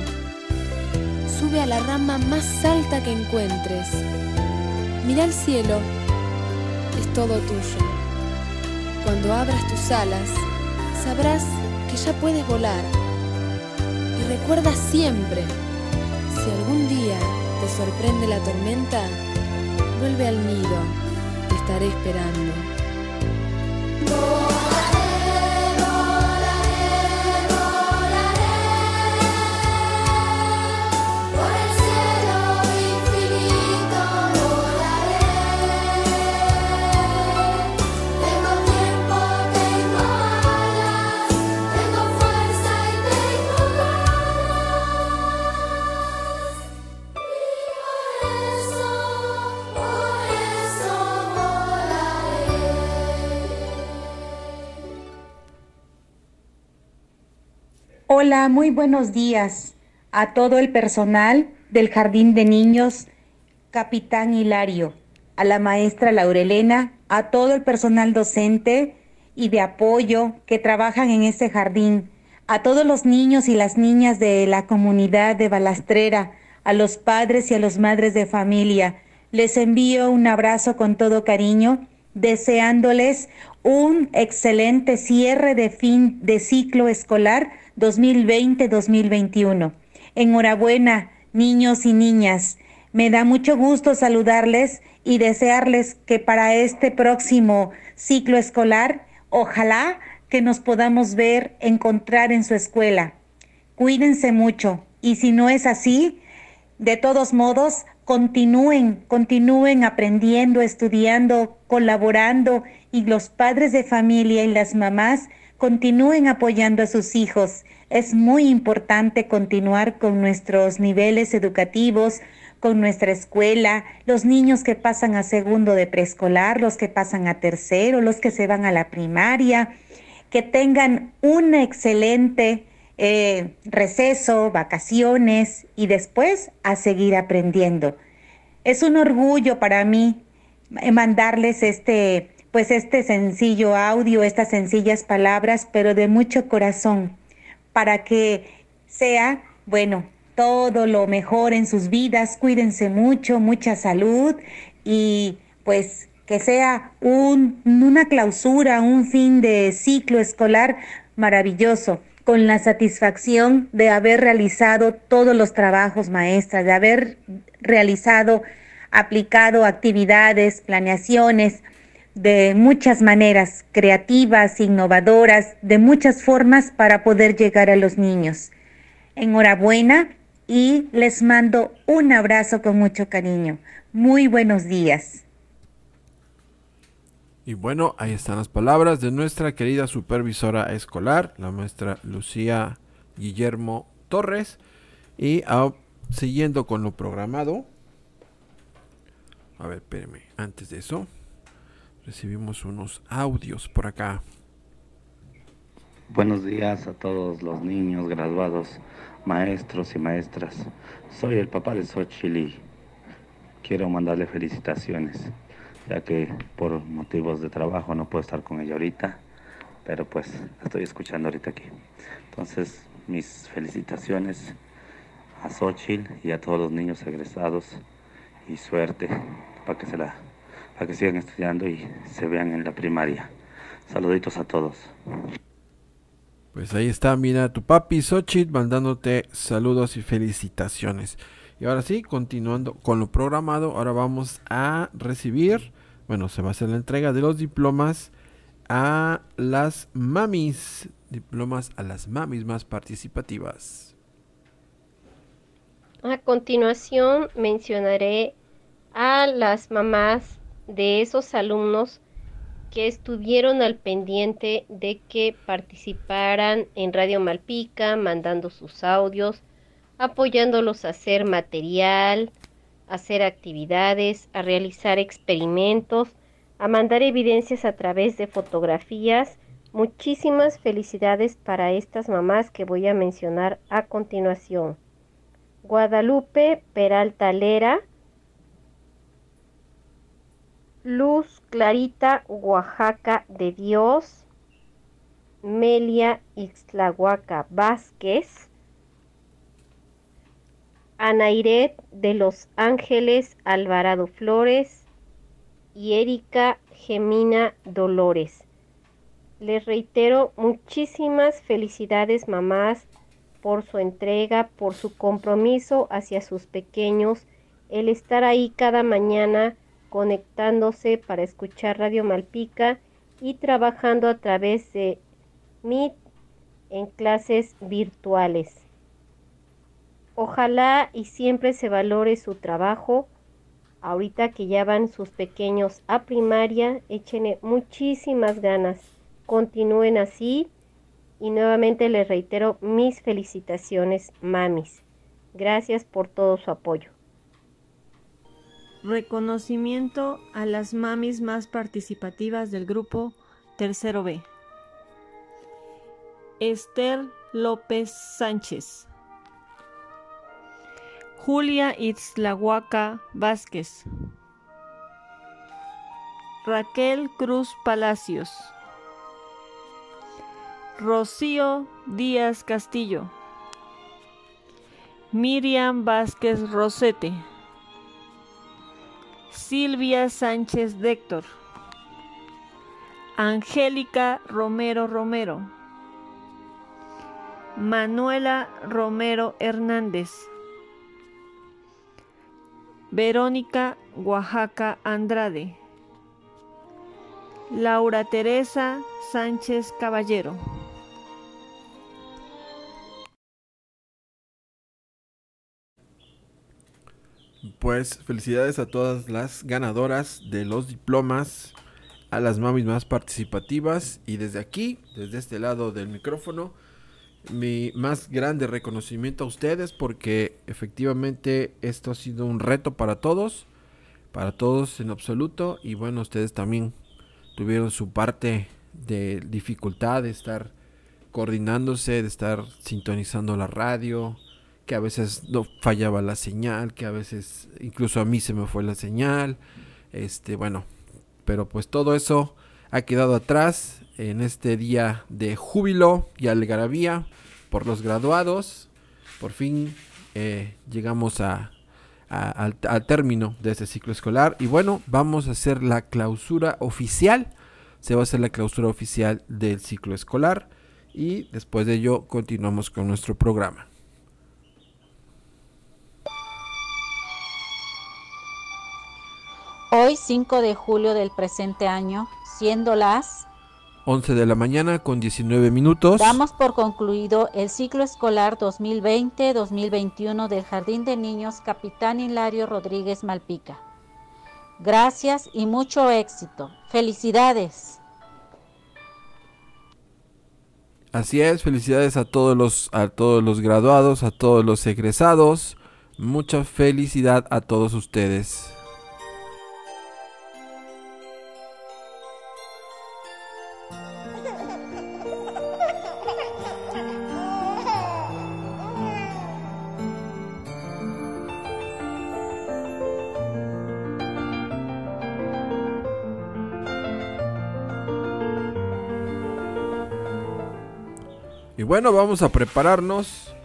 Sube a la rama más alta que encuentres. Mira el cielo, es todo tuyo. Cuando abras tus alas, sabrás que ya puedes volar. Y recuerda siempre, si algún día te sorprende la tormenta, vuelve al nido, te estaré esperando.
Hola, muy buenos días a todo el personal del Jardín de Niños Capitán Hilario, a la maestra Laurelena, a todo el personal docente y de apoyo que trabajan en este jardín, a todos los niños y las niñas de la comunidad de Balastrera, a los padres y a las madres de familia. Les envío un abrazo con todo cariño, deseándoles un excelente cierre de fin de ciclo escolar 2020-2021. Enhorabuena, niños y niñas. Me da mucho gusto saludarles y desearles que para este próximo ciclo escolar, ojalá que nos podamos ver, encontrar en su escuela. Cuídense mucho y si no es así, de todos modos, continúen, continúen aprendiendo, estudiando, colaborando y los padres de familia y las mamás continúen apoyando a sus hijos. Es muy importante continuar con nuestros niveles educativos, con nuestra escuela, los niños que pasan a segundo de preescolar, los que pasan a tercero, los que se van a la primaria, que tengan un excelente eh, receso, vacaciones y después a seguir aprendiendo. Es un orgullo para mí mandarles este pues este sencillo audio, estas sencillas palabras, pero de mucho corazón, para que sea, bueno, todo lo mejor en sus vidas, cuídense mucho, mucha salud y pues que sea un, una clausura, un fin de ciclo escolar maravilloso, con la satisfacción de haber realizado todos los trabajos maestras, de haber realizado, aplicado actividades, planeaciones, de muchas maneras, creativas, innovadoras, de muchas formas para poder llegar a los niños. Enhorabuena y les mando un abrazo con mucho cariño. Muy buenos días.
Y bueno, ahí están las palabras de nuestra querida supervisora escolar, la maestra Lucía Guillermo Torres. Y ah, siguiendo con lo programado. A ver, espérenme, antes de eso recibimos unos audios por acá.
Buenos días a todos los niños graduados, maestros y maestras. Soy el papá de Xochitl quiero mandarle felicitaciones, ya que por motivos de trabajo no puedo estar con ella ahorita, pero pues estoy escuchando ahorita aquí. Entonces, mis felicitaciones a Xochitl y a todos los niños egresados y suerte para que se la para que sigan estudiando y se vean en la primaria. Saluditos a todos.
Pues ahí está, mira, tu papi Xochitl mandándote saludos y felicitaciones. Y ahora sí, continuando con lo programado, ahora vamos a recibir, bueno, se va a hacer la entrega de los diplomas a las mamis, diplomas a las mamis más participativas.
A continuación mencionaré a las mamás de esos alumnos que estuvieron al pendiente de que participaran en Radio Malpica, mandando sus audios, apoyándolos a hacer material, hacer actividades, a realizar experimentos, a mandar evidencias a través de fotografías. Muchísimas felicidades para estas mamás que voy a mencionar a continuación. Guadalupe Peralta Lera, Luz Clarita Oaxaca de Dios, Melia Ixtlahuaca Vázquez, Anairet de Los Ángeles Alvarado Flores y Erika Gemina Dolores. Les reitero muchísimas felicidades mamás por su entrega, por su compromiso hacia sus pequeños, el estar ahí cada mañana conectándose para escuchar Radio Malpica y trabajando a través de Meet en clases virtuales. Ojalá y siempre se valore su trabajo. Ahorita que ya van sus pequeños a primaria, échenle muchísimas ganas. Continúen así y nuevamente les reitero mis felicitaciones, mamis. Gracias por todo su apoyo.
Reconocimiento a las mamis más participativas del grupo Tercero B. Esther López Sánchez. Julia Itzlahuaca Vázquez. Raquel Cruz Palacios. Rocío Díaz Castillo. Miriam Vázquez Rosete. Silvia Sánchez Déctor. Angélica Romero Romero. Manuela Romero Hernández. Verónica Oaxaca Andrade. Laura Teresa Sánchez Caballero.
Pues felicidades a todas las ganadoras de los diplomas, a las mamis más participativas y desde aquí, desde este lado del micrófono, mi más grande reconocimiento a ustedes porque efectivamente esto ha sido un reto para todos, para todos en absoluto y bueno, ustedes también tuvieron su parte de dificultad de estar coordinándose, de estar sintonizando la radio, que a veces no fallaba la señal, que a veces incluso a mí se me fue la señal. Este, bueno, pero pues todo eso ha quedado atrás en este día de júbilo y algarabía por los graduados. Por fin eh, llegamos a, al, al término de este ciclo escolar y bueno, vamos a hacer la clausura oficial. Se va a hacer la clausura oficial del ciclo escolar y después de ello continuamos con nuestro programa.
Hoy 5 de julio del presente año, siendo las
11 de la mañana con 19 minutos.
Damos por concluido el ciclo escolar 2020-2021 del Jardín de Niños Capitán Hilario Rodríguez Malpica. Gracias y mucho éxito. Felicidades.
Así es, felicidades a todos los a todos los graduados, a todos los egresados. Mucha felicidad a todos ustedes. Bueno, vamos a prepararnos.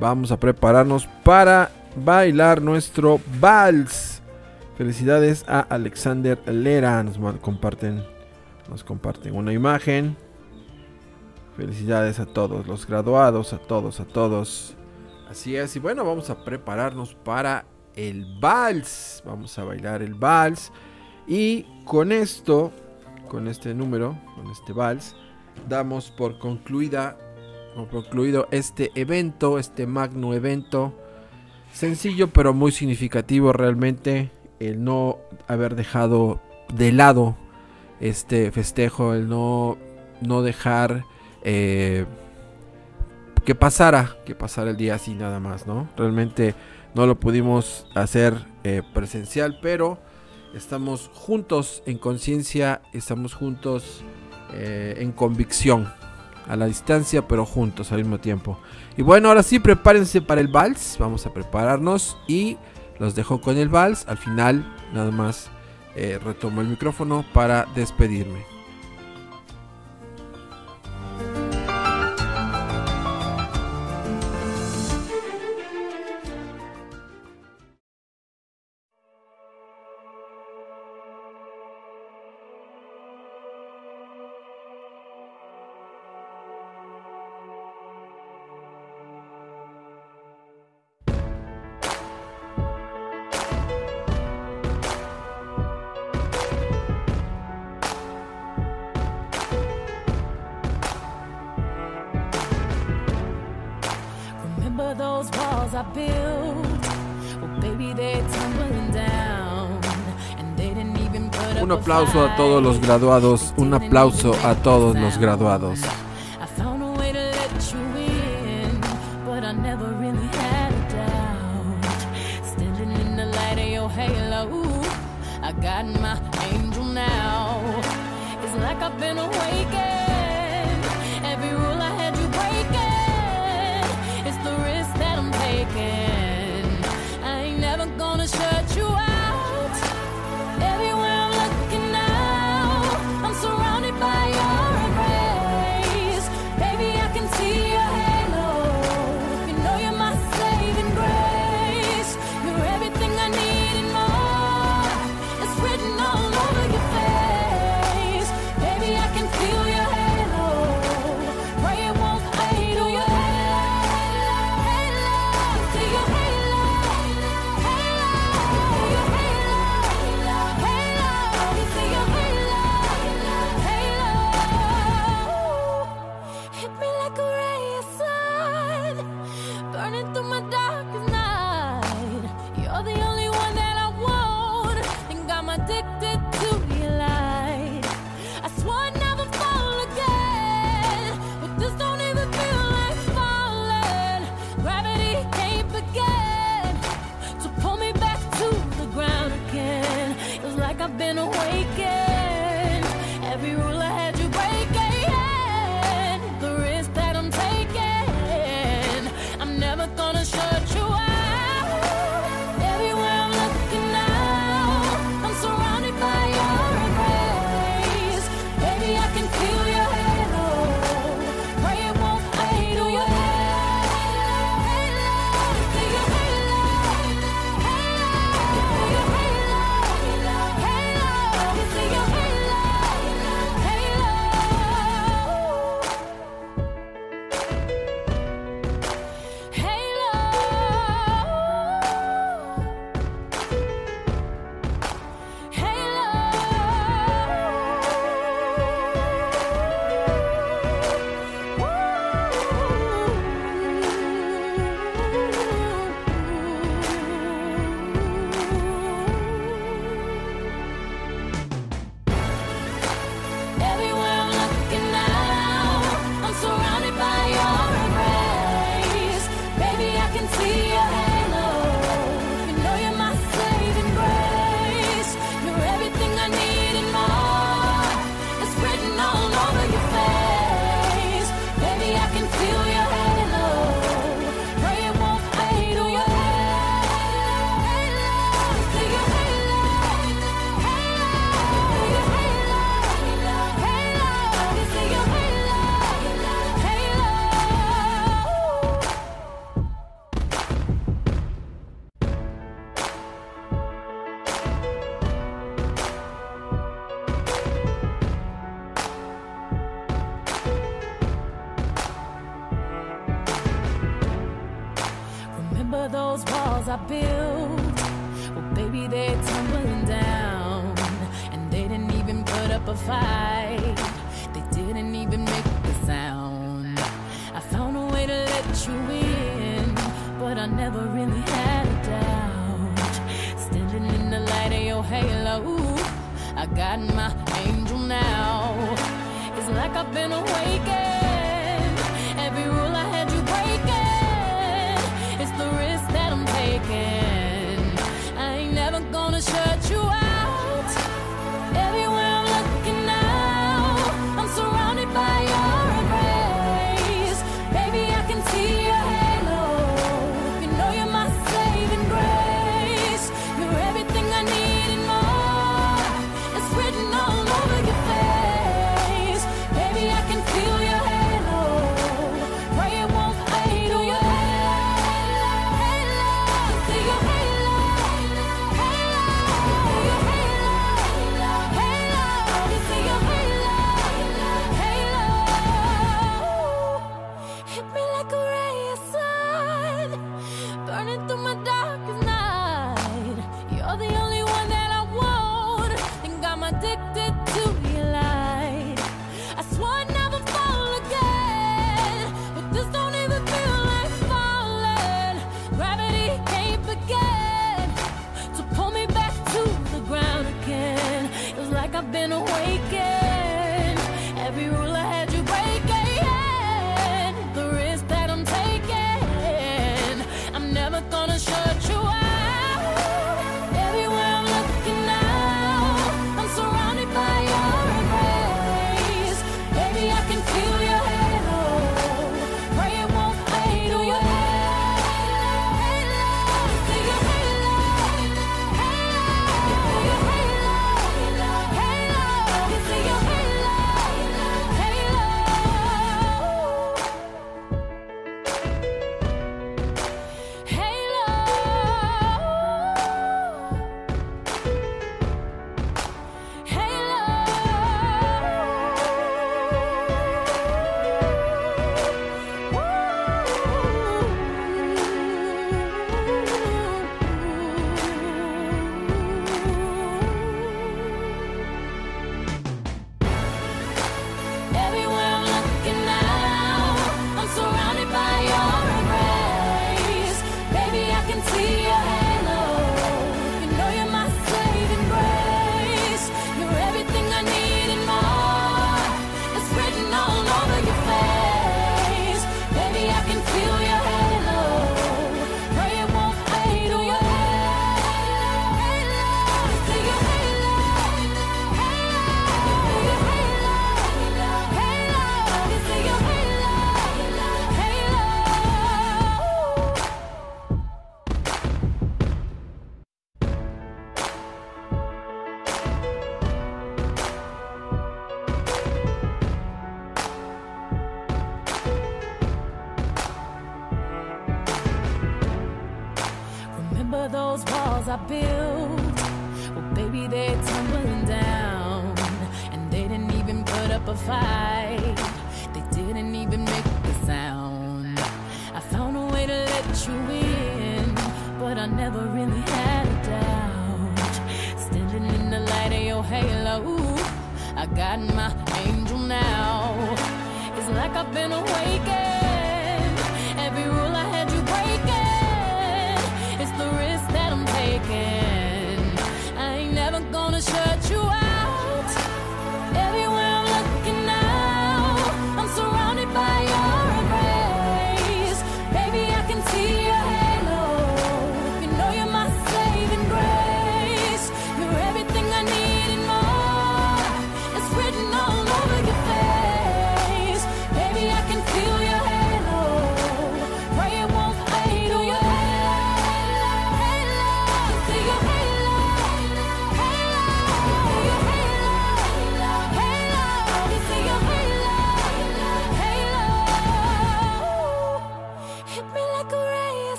Vamos a prepararnos para bailar nuestro vals. Felicidades a Alexander Lera. Nos comparten, nos comparten una imagen. Felicidades a todos los graduados, a todos, a todos. Así es. Y bueno, vamos a prepararnos para el vals. Vamos a bailar el vals. Y con esto, con este número, con este vals, damos por concluida concluido este evento, este magno evento. Sencillo pero muy significativo realmente el no haber dejado de lado este festejo, el no, no dejar eh, que pasara, que pasara el día así nada más, ¿no? Realmente no lo pudimos hacer eh, presencial, pero estamos juntos en conciencia, estamos juntos eh, en convicción a la distancia, pero juntos al mismo tiempo. Y bueno, ahora sí, prepárense para el vals. Vamos a prepararnos y los dejo con el vals. Al final, nada más eh, retomo el micrófono para despedirme.
aplauso a todos los graduados, un aplauso a todos los graduados.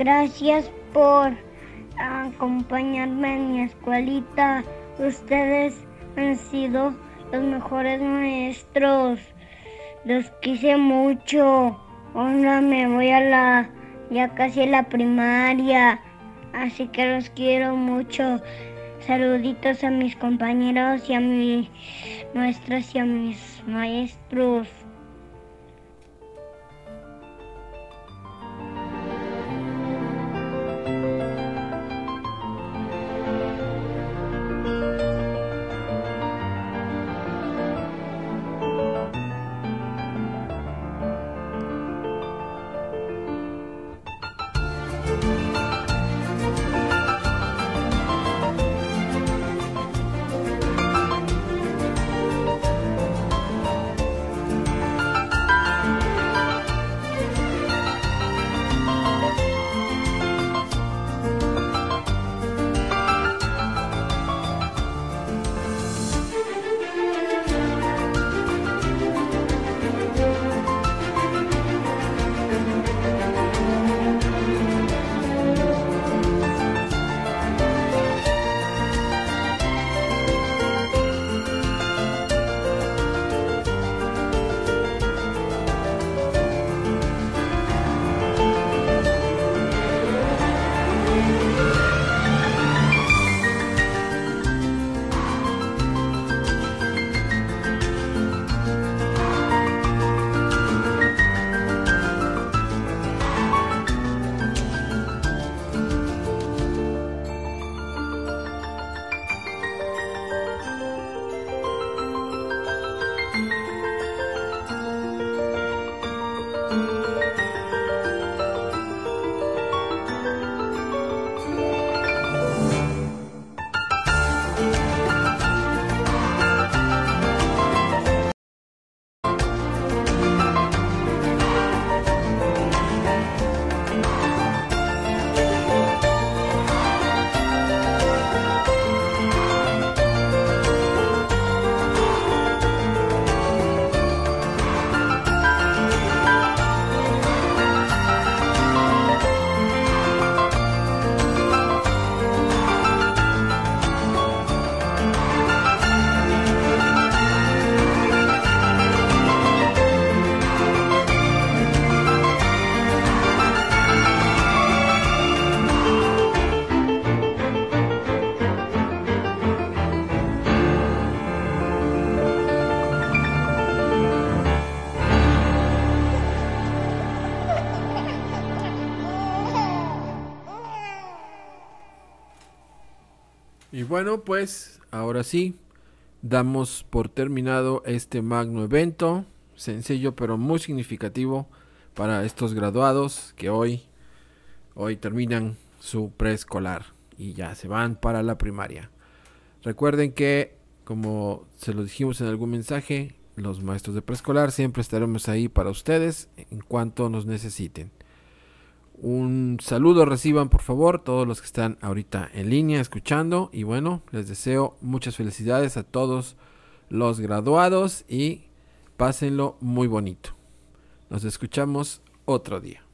Gracias por acompañarme en mi escuelita. Ustedes han sido los mejores maestros. Los quise mucho. Ahora me voy a la ya casi la primaria. Así que los quiero mucho. Saluditos a mis compañeros y a mis maestras y a mis maestros.
Bueno, pues ahora sí, damos por terminado este magno evento, sencillo pero muy significativo para estos graduados que hoy, hoy terminan su preescolar y ya se van para la primaria. Recuerden que, como se lo dijimos en algún mensaje, los maestros de preescolar siempre estaremos ahí para ustedes en cuanto nos necesiten. Un saludo reciban por favor todos los que están ahorita en línea escuchando y bueno, les deseo muchas felicidades a todos los graduados y pásenlo muy bonito. Nos escuchamos otro día.